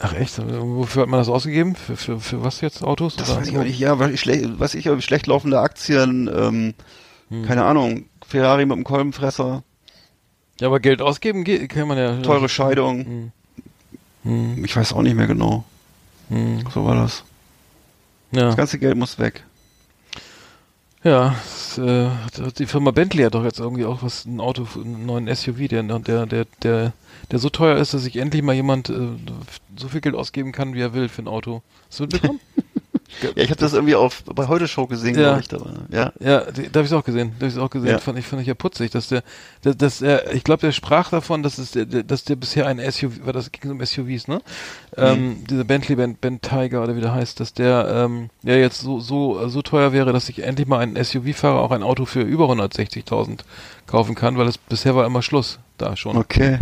Ach echt? Wofür hat man das ausgegeben? Für, für, für was jetzt? Autos? Das oder? weiß ich auch nicht, ja, was ich, schle was ich, schlecht laufende Aktien, ähm, Hm. keine Ahnung, Ferrari mit dem Kolbenfresser, Ja, aber Geld ausgeben geht, kann man ja. teure Scheidung. Hm. Hm. Ich weiß auch nicht mehr genau. Hm. So war das. Ja. Das ganze Geld muss weg. Ja, das, äh, hat- die Firma Bentley hat doch jetzt irgendwie auch was, ein Auto, einen neuen SUV, der, der, der, der, der so teuer ist, dass sich endlich mal jemand äh, so viel Geld ausgeben kann, wie er will für ein Auto. Hast du mitbekommen? Ja, ich habe das irgendwie auf bei heute Show gesehen, Ja. glaube ich. Da, ja. Ja, da habe ich auch gesehen. Da habe ich auch gesehen. Ja. Fand ich fand ich ja putzig, dass der, dass, dass er, ich glaube, der sprach davon, dass es, dass der bisher ein SUV, war das ging um SUVs, ne? Ähm, dieser Bentley Ben, ben Tiger oder wie der heißt, dass der ähm, ja jetzt so so so teuer wäre, dass sich endlich mal ein SUV-Fahrer auch ein Auto für über 160.000 kaufen kann, weil es bisher war immer Schluss da schon. Okay.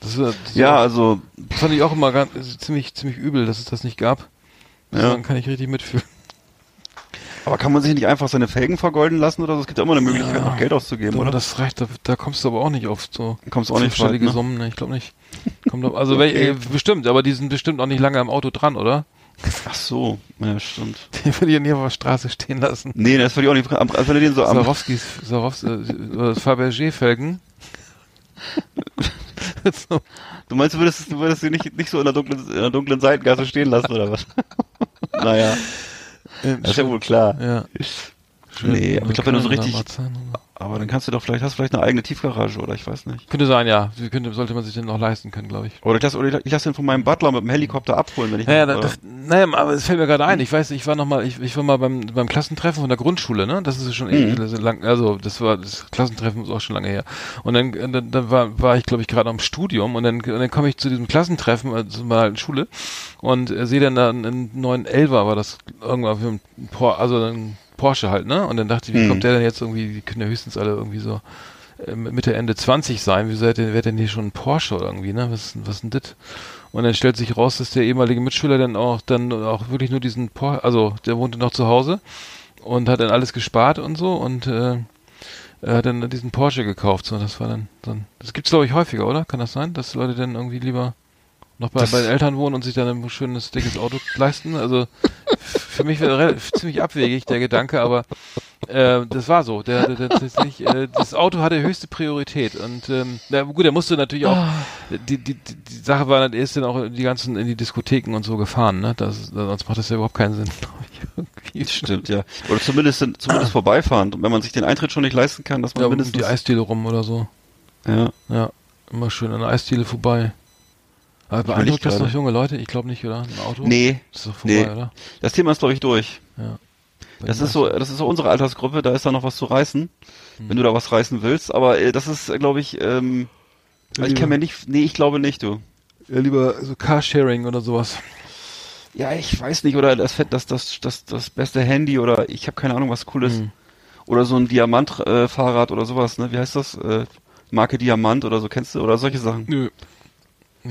Das, das Ja, war- also fand ich auch immer ganz, ziemlich ziemlich übel, dass es das nicht gab. Ja. Dann kann ich richtig mitfühlen. Aber kann man sich nicht einfach seine Felgen vergolden lassen oder so? Es gibt ja immer eine Möglichkeit, noch Geld auszugeben, oder? das reicht, da, da kommst du aber auch nicht auf so Kommst du auch nicht weit, ne? Summen, ne? Ich glaube nicht. Kommt doch, also Okay. wel- äh, bestimmt, aber die sind bestimmt auch nicht lange am Auto dran, oder? Ach so, ja, stimmt. Die würde ich ja nie auf der Straße stehen lassen. Nee, das würde ich auch nicht. am- Also wenn den so am, Sarowskis, Sarowskis, äh, Fabergé-Felgen. so, Du meinst, du würdest, du würdest sie nicht, nicht so in der dunklen, in der dunklen Seitengasse stehen lassen, oder was? Naja, äh, das ist ja wohl klar. ja. Nee, aber ich glaube, wenn du so richtig, aber dann kannst du doch vielleicht, hast du vielleicht eine eigene Tiefgarage, oder ich weiß nicht. Könnte sein, ja. Könnte, sollte man sich den noch leisten können, glaube ich. Oder ich lasse, oder ich lasse den von meinem Butler mit dem Helikopter abholen, wenn ich Naja, noch- da, oder- das, naja, aber es fällt mir gerade ein. Ich weiß, ich war noch mal, ich, ich war mal beim, beim Klassentreffen von der Grundschule, ne? Das ist schon Mhm. eh lang, also das war das Klassentreffen ist auch schon lange her. Und dann, äh, dann, dann war, war ich, glaube ich, gerade am Studium und dann, und dann komme ich zu diesem Klassentreffen, also zu meiner alten Schule und äh, sehe dann da einen neuen Elver, war das irgendwann für ein also ein Porsche halt, ne? Und dann dachte ich, wie Mhm. kommt der denn jetzt irgendwie? Die können ja höchstens alle irgendwie so äh, Mitte Ende 20 sein. Wie seid ihr, wer denn hier schon ein Porsche oder irgendwie, ne? Was, ist denn- was denn das? Und dann stellt sich raus, dass der ehemalige Mitschüler dann auch dann auch wirklich nur diesen Porsche, also der wohnte noch zu Hause und hat dann alles gespart und so und äh, er hat dann diesen Porsche gekauft. So, das war dann, dann das gibt's glaube ich häufiger, oder? Kann das sein, dass Leute dann irgendwie lieber noch bei, bei den Eltern wohnen und sich dann ein schönes, dickes Auto leisten? Also für mich wäre ziemlich abwegig der Gedanke, aber äh, das war so. Der, der, tatsächlich, äh, das Auto hatte höchste Priorität und ähm, na gut, er musste natürlich auch. Die, die, die, die Sache war, er ist dann auch die ganzen in die Diskotheken und so gefahren. Ne, das, sonst macht das ja überhaupt keinen Sinn. ich. Stimmt, ja. Oder zumindest, zumindest vorbeifahren. Und wenn man sich den Eintritt schon nicht leisten kann, dass man Ja, um mindestens. die Eisdiele rum oder so. ja. Ja, immer schön an der Eisdiele vorbei. Aber beeindruckt das noch junge Leute? Ich glaube nicht, oder? Ein Auto? Nee, Das ist doch vorbei, nee. oder? Das Thema ist, glaube ich, durch. Ja. Das ist so, das ist so unsere Altersgruppe, da ist da noch was zu reißen, Hm. wenn du da was reißen willst. Aber äh, das ist, glaube ich, ähm, ich kann mir nicht, nee, ich glaube nicht, du. Ja, lieber so Carsharing oder sowas. ja, ich weiß nicht, oder das Fett, das, das, das, das beste Handy oder ich habe keine Ahnung, was cool ist. Hm. Oder so ein Diamant-Fahrrad äh, Fahrrad oder sowas, ne? Wie heißt das? Äh, Marke Diamant oder so, kennst du? Oder solche Sachen. Nö.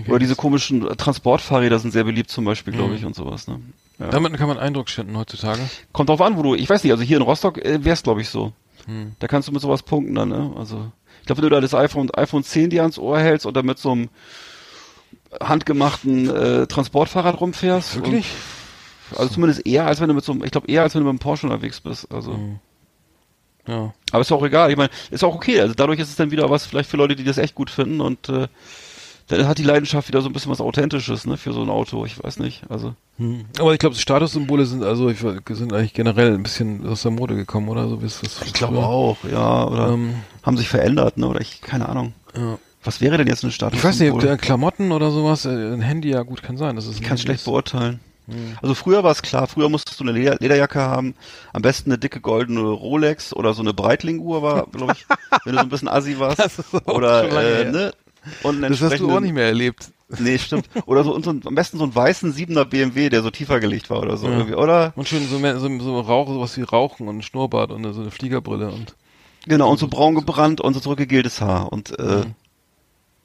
Oder diese komischen äh, Transportfahrräder sind sehr beliebt zum Beispiel, glaube Mhm. ich, und sowas, ne? Ja. Damit kann man Eindruck schinden heutzutage. Kommt drauf an, wo du, ich weiß nicht, also hier in Rostock äh, wär's, glaube ich, so. Hm. Da kannst du mit sowas punkten dann, ne? Also, ich glaube, wenn du da das iPhone, iPhone 10 dir ans Ohr hältst oder mit so einem handgemachten äh, Transportfahrrad rumfährst. Wirklich? Und, also zumindest eher, als wenn du mit so einem, ich glaube eher, als wenn du mit einem Porsche unterwegs bist. Also. Hm. Ja. Aber ist auch egal. Ich meine, ist auch okay. Also dadurch ist es dann wieder was vielleicht für Leute, die das echt gut finden und äh, dann hat die Leidenschaft wieder so ein bisschen was Authentisches, ne, für so ein Auto. Ich weiß nicht. Also Hm. Aber ich glaube, Statussymbole sind also ich, sind eigentlich generell ein bisschen aus der Mode gekommen, oder so wie es das ich glaube auch, ja, oder Ähm, haben sich verändert, ne? Oder ich keine Ahnung. ja. Was wäre denn jetzt ein Status? Ich weiß nicht, ob der Klamotten oder sowas, äh, ein Handy ja gut kann sein. Das ist Ich kann es schlecht beurteilen. Hm. Also früher war es klar, früher musstest du eine Leder Lederjacke haben, am besten eine dicke goldene Rolex oder so eine Breitling-Uhr war, glaube ich, wenn du so ein bisschen assi warst. Oder äh, ne? Das hast du auch nicht mehr erlebt. Nee, stimmt. Oder so, und so am besten so einen weißen Siebener BMW, der so tiefer gelegt war oder so. Ja. Irgendwie, oder? Und schön so, so, so Rauch, sowas wie Rauchen und ein Schnurrbart und so eine Fliegerbrille und Genau, und so braun gebrannt und so zurückgegeltes Haar. Und äh, Mhm.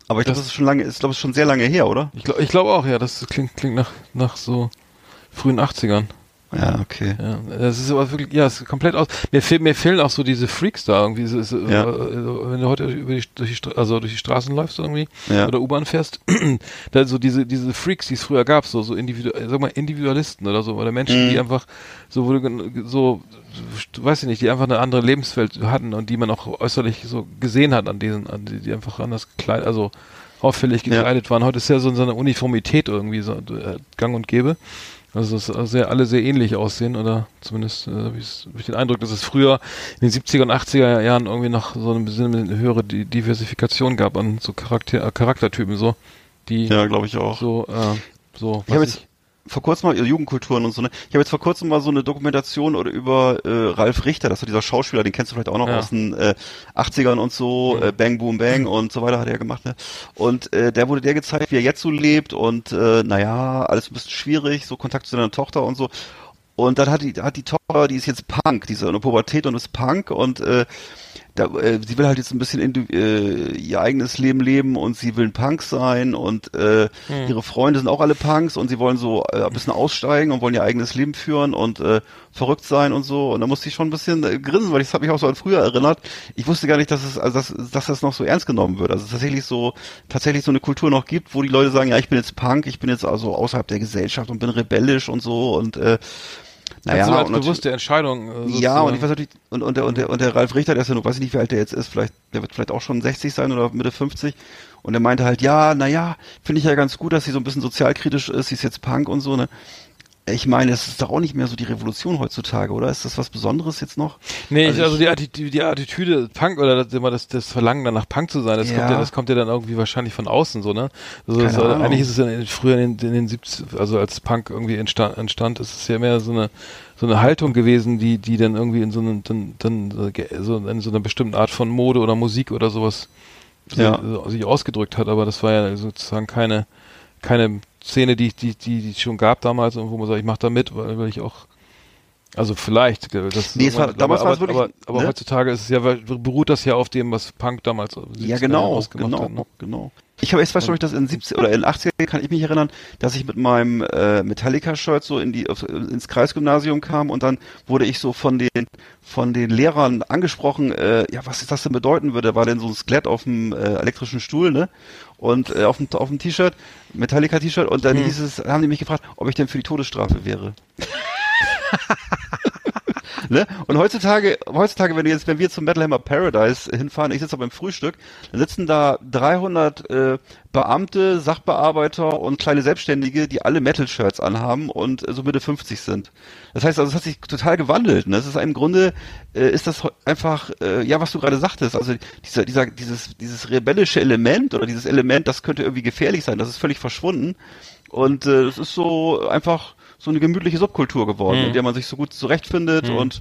aber ich glaube, das ist schon lange, ist glaube ich schon sehr lange her, oder? ich glaube ich glaub auch, ja, das klingt, klingt nach, nach so frühen 80ern. Ja, okay. Ja, das ist aber wirklich, ja, es ist komplett aus. Mir, fehl, mir fehlen auch so diese Freaks da irgendwie. So, so, Ja. äh, wenn du heute über die, durch die, also durch die Straßen läufst irgendwie Ja. oder U-Bahn fährst, da so diese diese Freaks, die es früher gab, so so Individu sag mal Individualisten oder so oder Menschen, Mhm. die einfach so wo du so weiß ich nicht, die einfach eine andere Lebenswelt hatten und die man auch äußerlich so gesehen hat an diesen, an die, die einfach anders gekleidet, also auffällig gekleidet waren. Heute ist ja so eine Uniformität irgendwie so äh, Gang und Gäbe. Also dass sehr, alle sehr ähnlich aussehen oder zumindest äh, habe ich hab ich den Eindruck, dass es früher in den 70er und 80er Jahren irgendwie noch so ein bisschen eine höhere Di- Diversifikation gab an so Charakter, äh, Charaktertypen so, die Ja, glaube ich auch. so äh, so Ich habe was jetzt vor kurzem mal Jugendkulturen und so, ne? Ich habe jetzt vor kurzem mal so eine Dokumentation oder über äh, Ralf Richter, das war dieser Schauspieler, den kennst du vielleicht auch noch Ja. aus den äh, 80ern und so, äh, Bang Boom Bang und so weiter hat er gemacht, ne? Und äh, der wurde der gezeigt, wie er jetzt so lebt und äh, naja, alles ein bisschen schwierig, so Kontakt zu seiner Tochter und so. Und dann hat die, hat die Tochter, die ist jetzt Punk, die ist in der Pubertät und ist Punk und äh, da, äh, sie will halt jetzt ein bisschen indi- äh, ihr eigenes Leben leben und sie will ein Punk sein und äh, ihre Freunde sind auch alle Punks und sie wollen so äh, ein bisschen aussteigen und wollen ihr eigenes Leben führen und äh, verrückt sein und so und da musste ich schon ein bisschen äh, grinsen, weil ich habe mich auch so an früher erinnert. Ich wusste gar nicht, dass es also dass, dass das noch so ernst genommen wird. Also es tatsächlich so tatsächlich so eine Kultur noch gibt, wo die Leute sagen, ja, ich bin jetzt Punk, ich bin jetzt also außerhalb der Gesellschaft und bin rebellisch und so und äh, naja, also als bewusste Entscheidung. Äh, ja, und sozusagen. ich weiß natürlich, und, und, der, und, der, und der Ralf Richter, der ist ja noch, weiß ich nicht, wie alt der jetzt ist, vielleicht, der wird vielleicht auch schon 60 sein oder Mitte 50. Und er meinte halt, ja, naja, finde ich ja ganz gut, dass sie so ein bisschen sozialkritisch ist, sie ist jetzt Punk und so, ne? Ich meine, es ist doch auch nicht mehr so die Revolution heutzutage, oder? Ist das was Besonderes jetzt noch? Nee, Also ich, also ich- die, Attitüde, die Attitüde Punk oder das, immer das, das Verlangen danach Punk zu sein, das, Ja. kommt ja, das kommt ja dann irgendwie wahrscheinlich von außen so, ne? Also Ahnung. eigentlich ist es in, früher in den, in den 70 also als Punk irgendwie entstand, entstand, ist es ja mehr so eine so eine Haltung gewesen, die die dann irgendwie in so einen dann, dann so in so einer bestimmten Art von Mode oder Musik oder sowas Ja. sich ausgedrückt hat, aber das war ja sozusagen keine keine Szene, die die die die es schon gab damals und wo man sagt, ich mache da mit, weil, weil ich auch also vielleicht, äh, das Nee, es war- damals war es wirklich, aber, aber ne? heutzutage ist es ja, beruht das ja auf dem, was Punk damals Ja, 70er Jahren genau, ausgemacht genau, hat. Ne? genau. Ich habe, ich weiß ich das in 70 oder in 80er kann ich mich erinnern, dass ich mit meinem äh, Metallica-Shirt so in die ins Kreisgymnasium kam und dann wurde ich so von den von den Lehrern angesprochen, äh, ja, was das denn bedeuten würde. War denn so ein Skelett auf dem äh, elektrischen Stuhl, ne? Und äh, auf dem auf dem T-Shirt, Metallica-T-Shirt und dann Hm. hieß es, haben die mich gefragt, ob ich denn für die Todesstrafe wäre. Ne? Und heutzutage, heutzutage, wenn du jetzt, wenn wir zum Metal Hammer Paradise hinfahren, ich sitze beim Frühstück, dann sitzen da 300 äh, Beamte, Sachbearbeiter und kleine Selbstständige, die alle Metal-Shirts anhaben und äh, so Mitte 50 sind. Das heißt also, es hat sich total gewandelt. Ne? Es ist im Grunde, äh, ist das einfach, äh, ja, was du gerade sagtest, also dieser, dieser, dieses, dieses rebellische Element oder dieses Element, das könnte irgendwie gefährlich sein, das ist völlig verschwunden. Und äh, es ist so einfach so eine gemütliche Subkultur geworden, Mhm. in der man sich so gut zurechtfindet und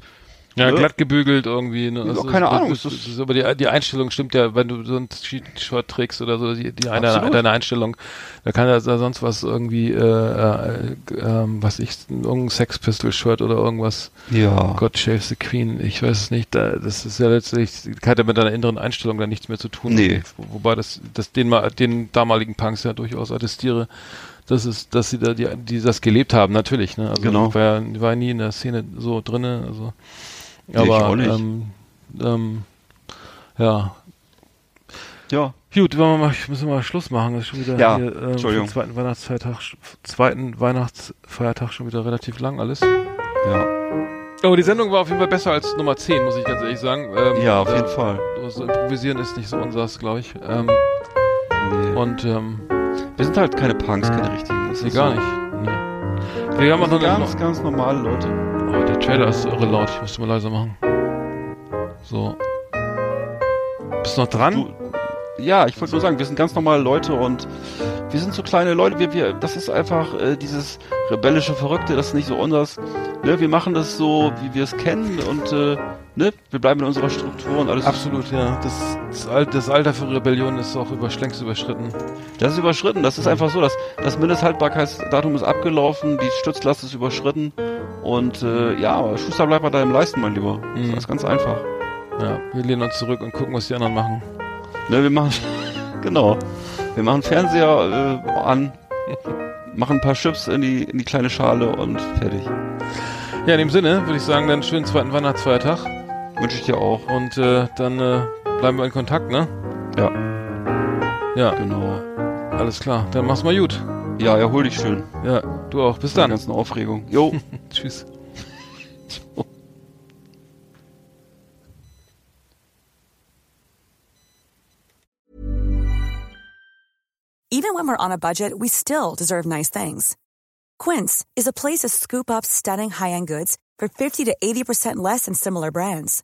Ja, Ne? glatt gebügelt irgendwie. Ne? Ja, keine Ahnung, ist das- ist, aber die, die Einstellung stimmt ja, wenn du so ein Cheat-Shot trägst oder so, die, die eine, deine Einstellung, da kann ja sonst was irgendwie, äh, äh, ähm, was ich, irgendein Sex-Pistol-Shirt oder irgendwas. Ja. God Shave the Queen, ich weiß es nicht. Da, das ist ja letztlich, hat ja mit deiner inneren Einstellung da nichts mehr zu tun. Nee. Wo, wobei das, das den, den damaligen Punks ja durchaus attestiere, dass es, dass sie da die, die das gelebt haben, natürlich. Ne? Also Genau. ich war war nie in der Szene so drinne. Also, Nee, ich aber nicht. Ähm, ähm, ja. Ja. Gut, wollen wir mal, müssen wir mal Schluss machen. Das ist schon wieder Ja, hier, ähm, Entschuldigung. zweiten Weihnachtsfeiertag, zweiten Weihnachtsfeiertag schon wieder relativ lang alles. Ja. Aber die Sendung war auf jeden Fall besser als Nummer 10, muss ich ganz ehrlich sagen. Ähm, Ja, auf da- jeden Fall. So improvisieren ist nicht so unseres, glaube ich. Ähm, Nee. und ähm, wir sind halt keine Punks, keine richtigen. Das nee, ist gar so. nicht. Nee. Wir haben Wir noch sind ganz, ganz normale Leute. Oh, der Trailer ist irre laut. Ich musste mal leiser machen. So. Bist du noch dran? Du, ja, ich wollte nur sagen, wir sind ganz normale Leute und wir sind so kleine Leute. Wir, wir, das ist einfach äh, dieses rebellische Verrückte, das ist nicht so unseres. Ne, wir machen das so, wie wir es kennen und äh, ne, wir bleiben in unserer Struktur und alles. Absolut, ja. Das, das, Al das Alter für Rebellion ist auch über, längst überschritten. Das ist überschritten. Das ist einfach so, dass das Mindesthaltbarkeitsdatum ist abgelaufen, die Stützlast ist überschritten und äh, ja, Schuster bleibt bei deinem Leisten, mein Lieber. Mhm. Das ist ganz einfach. Ja, wir lehnen uns zurück und gucken, was die anderen machen. Ne, wir machen genau. Wir machen Fernseher äh, an, machen ein paar Chips in die in die kleine Schale und fertig. Ja, in dem Sinne würde ich sagen, dann schönen zweiten Weihnachtsfeiertag. Wünsche ich dir auch. Und äh, dann äh, bleiben wir in Kontakt, ne? Ja, Ja, genau. alles klar. Dann mach's mal gut. Ja, erhol dich schön. Ja, du auch. Bis dann. ganzen Aufregung. Jo. Tschüss. Even when we're on a budget, we still deserve nice things. Quince is a place to scoop up stunning high-end goods for 50 to 80% less than similar brands.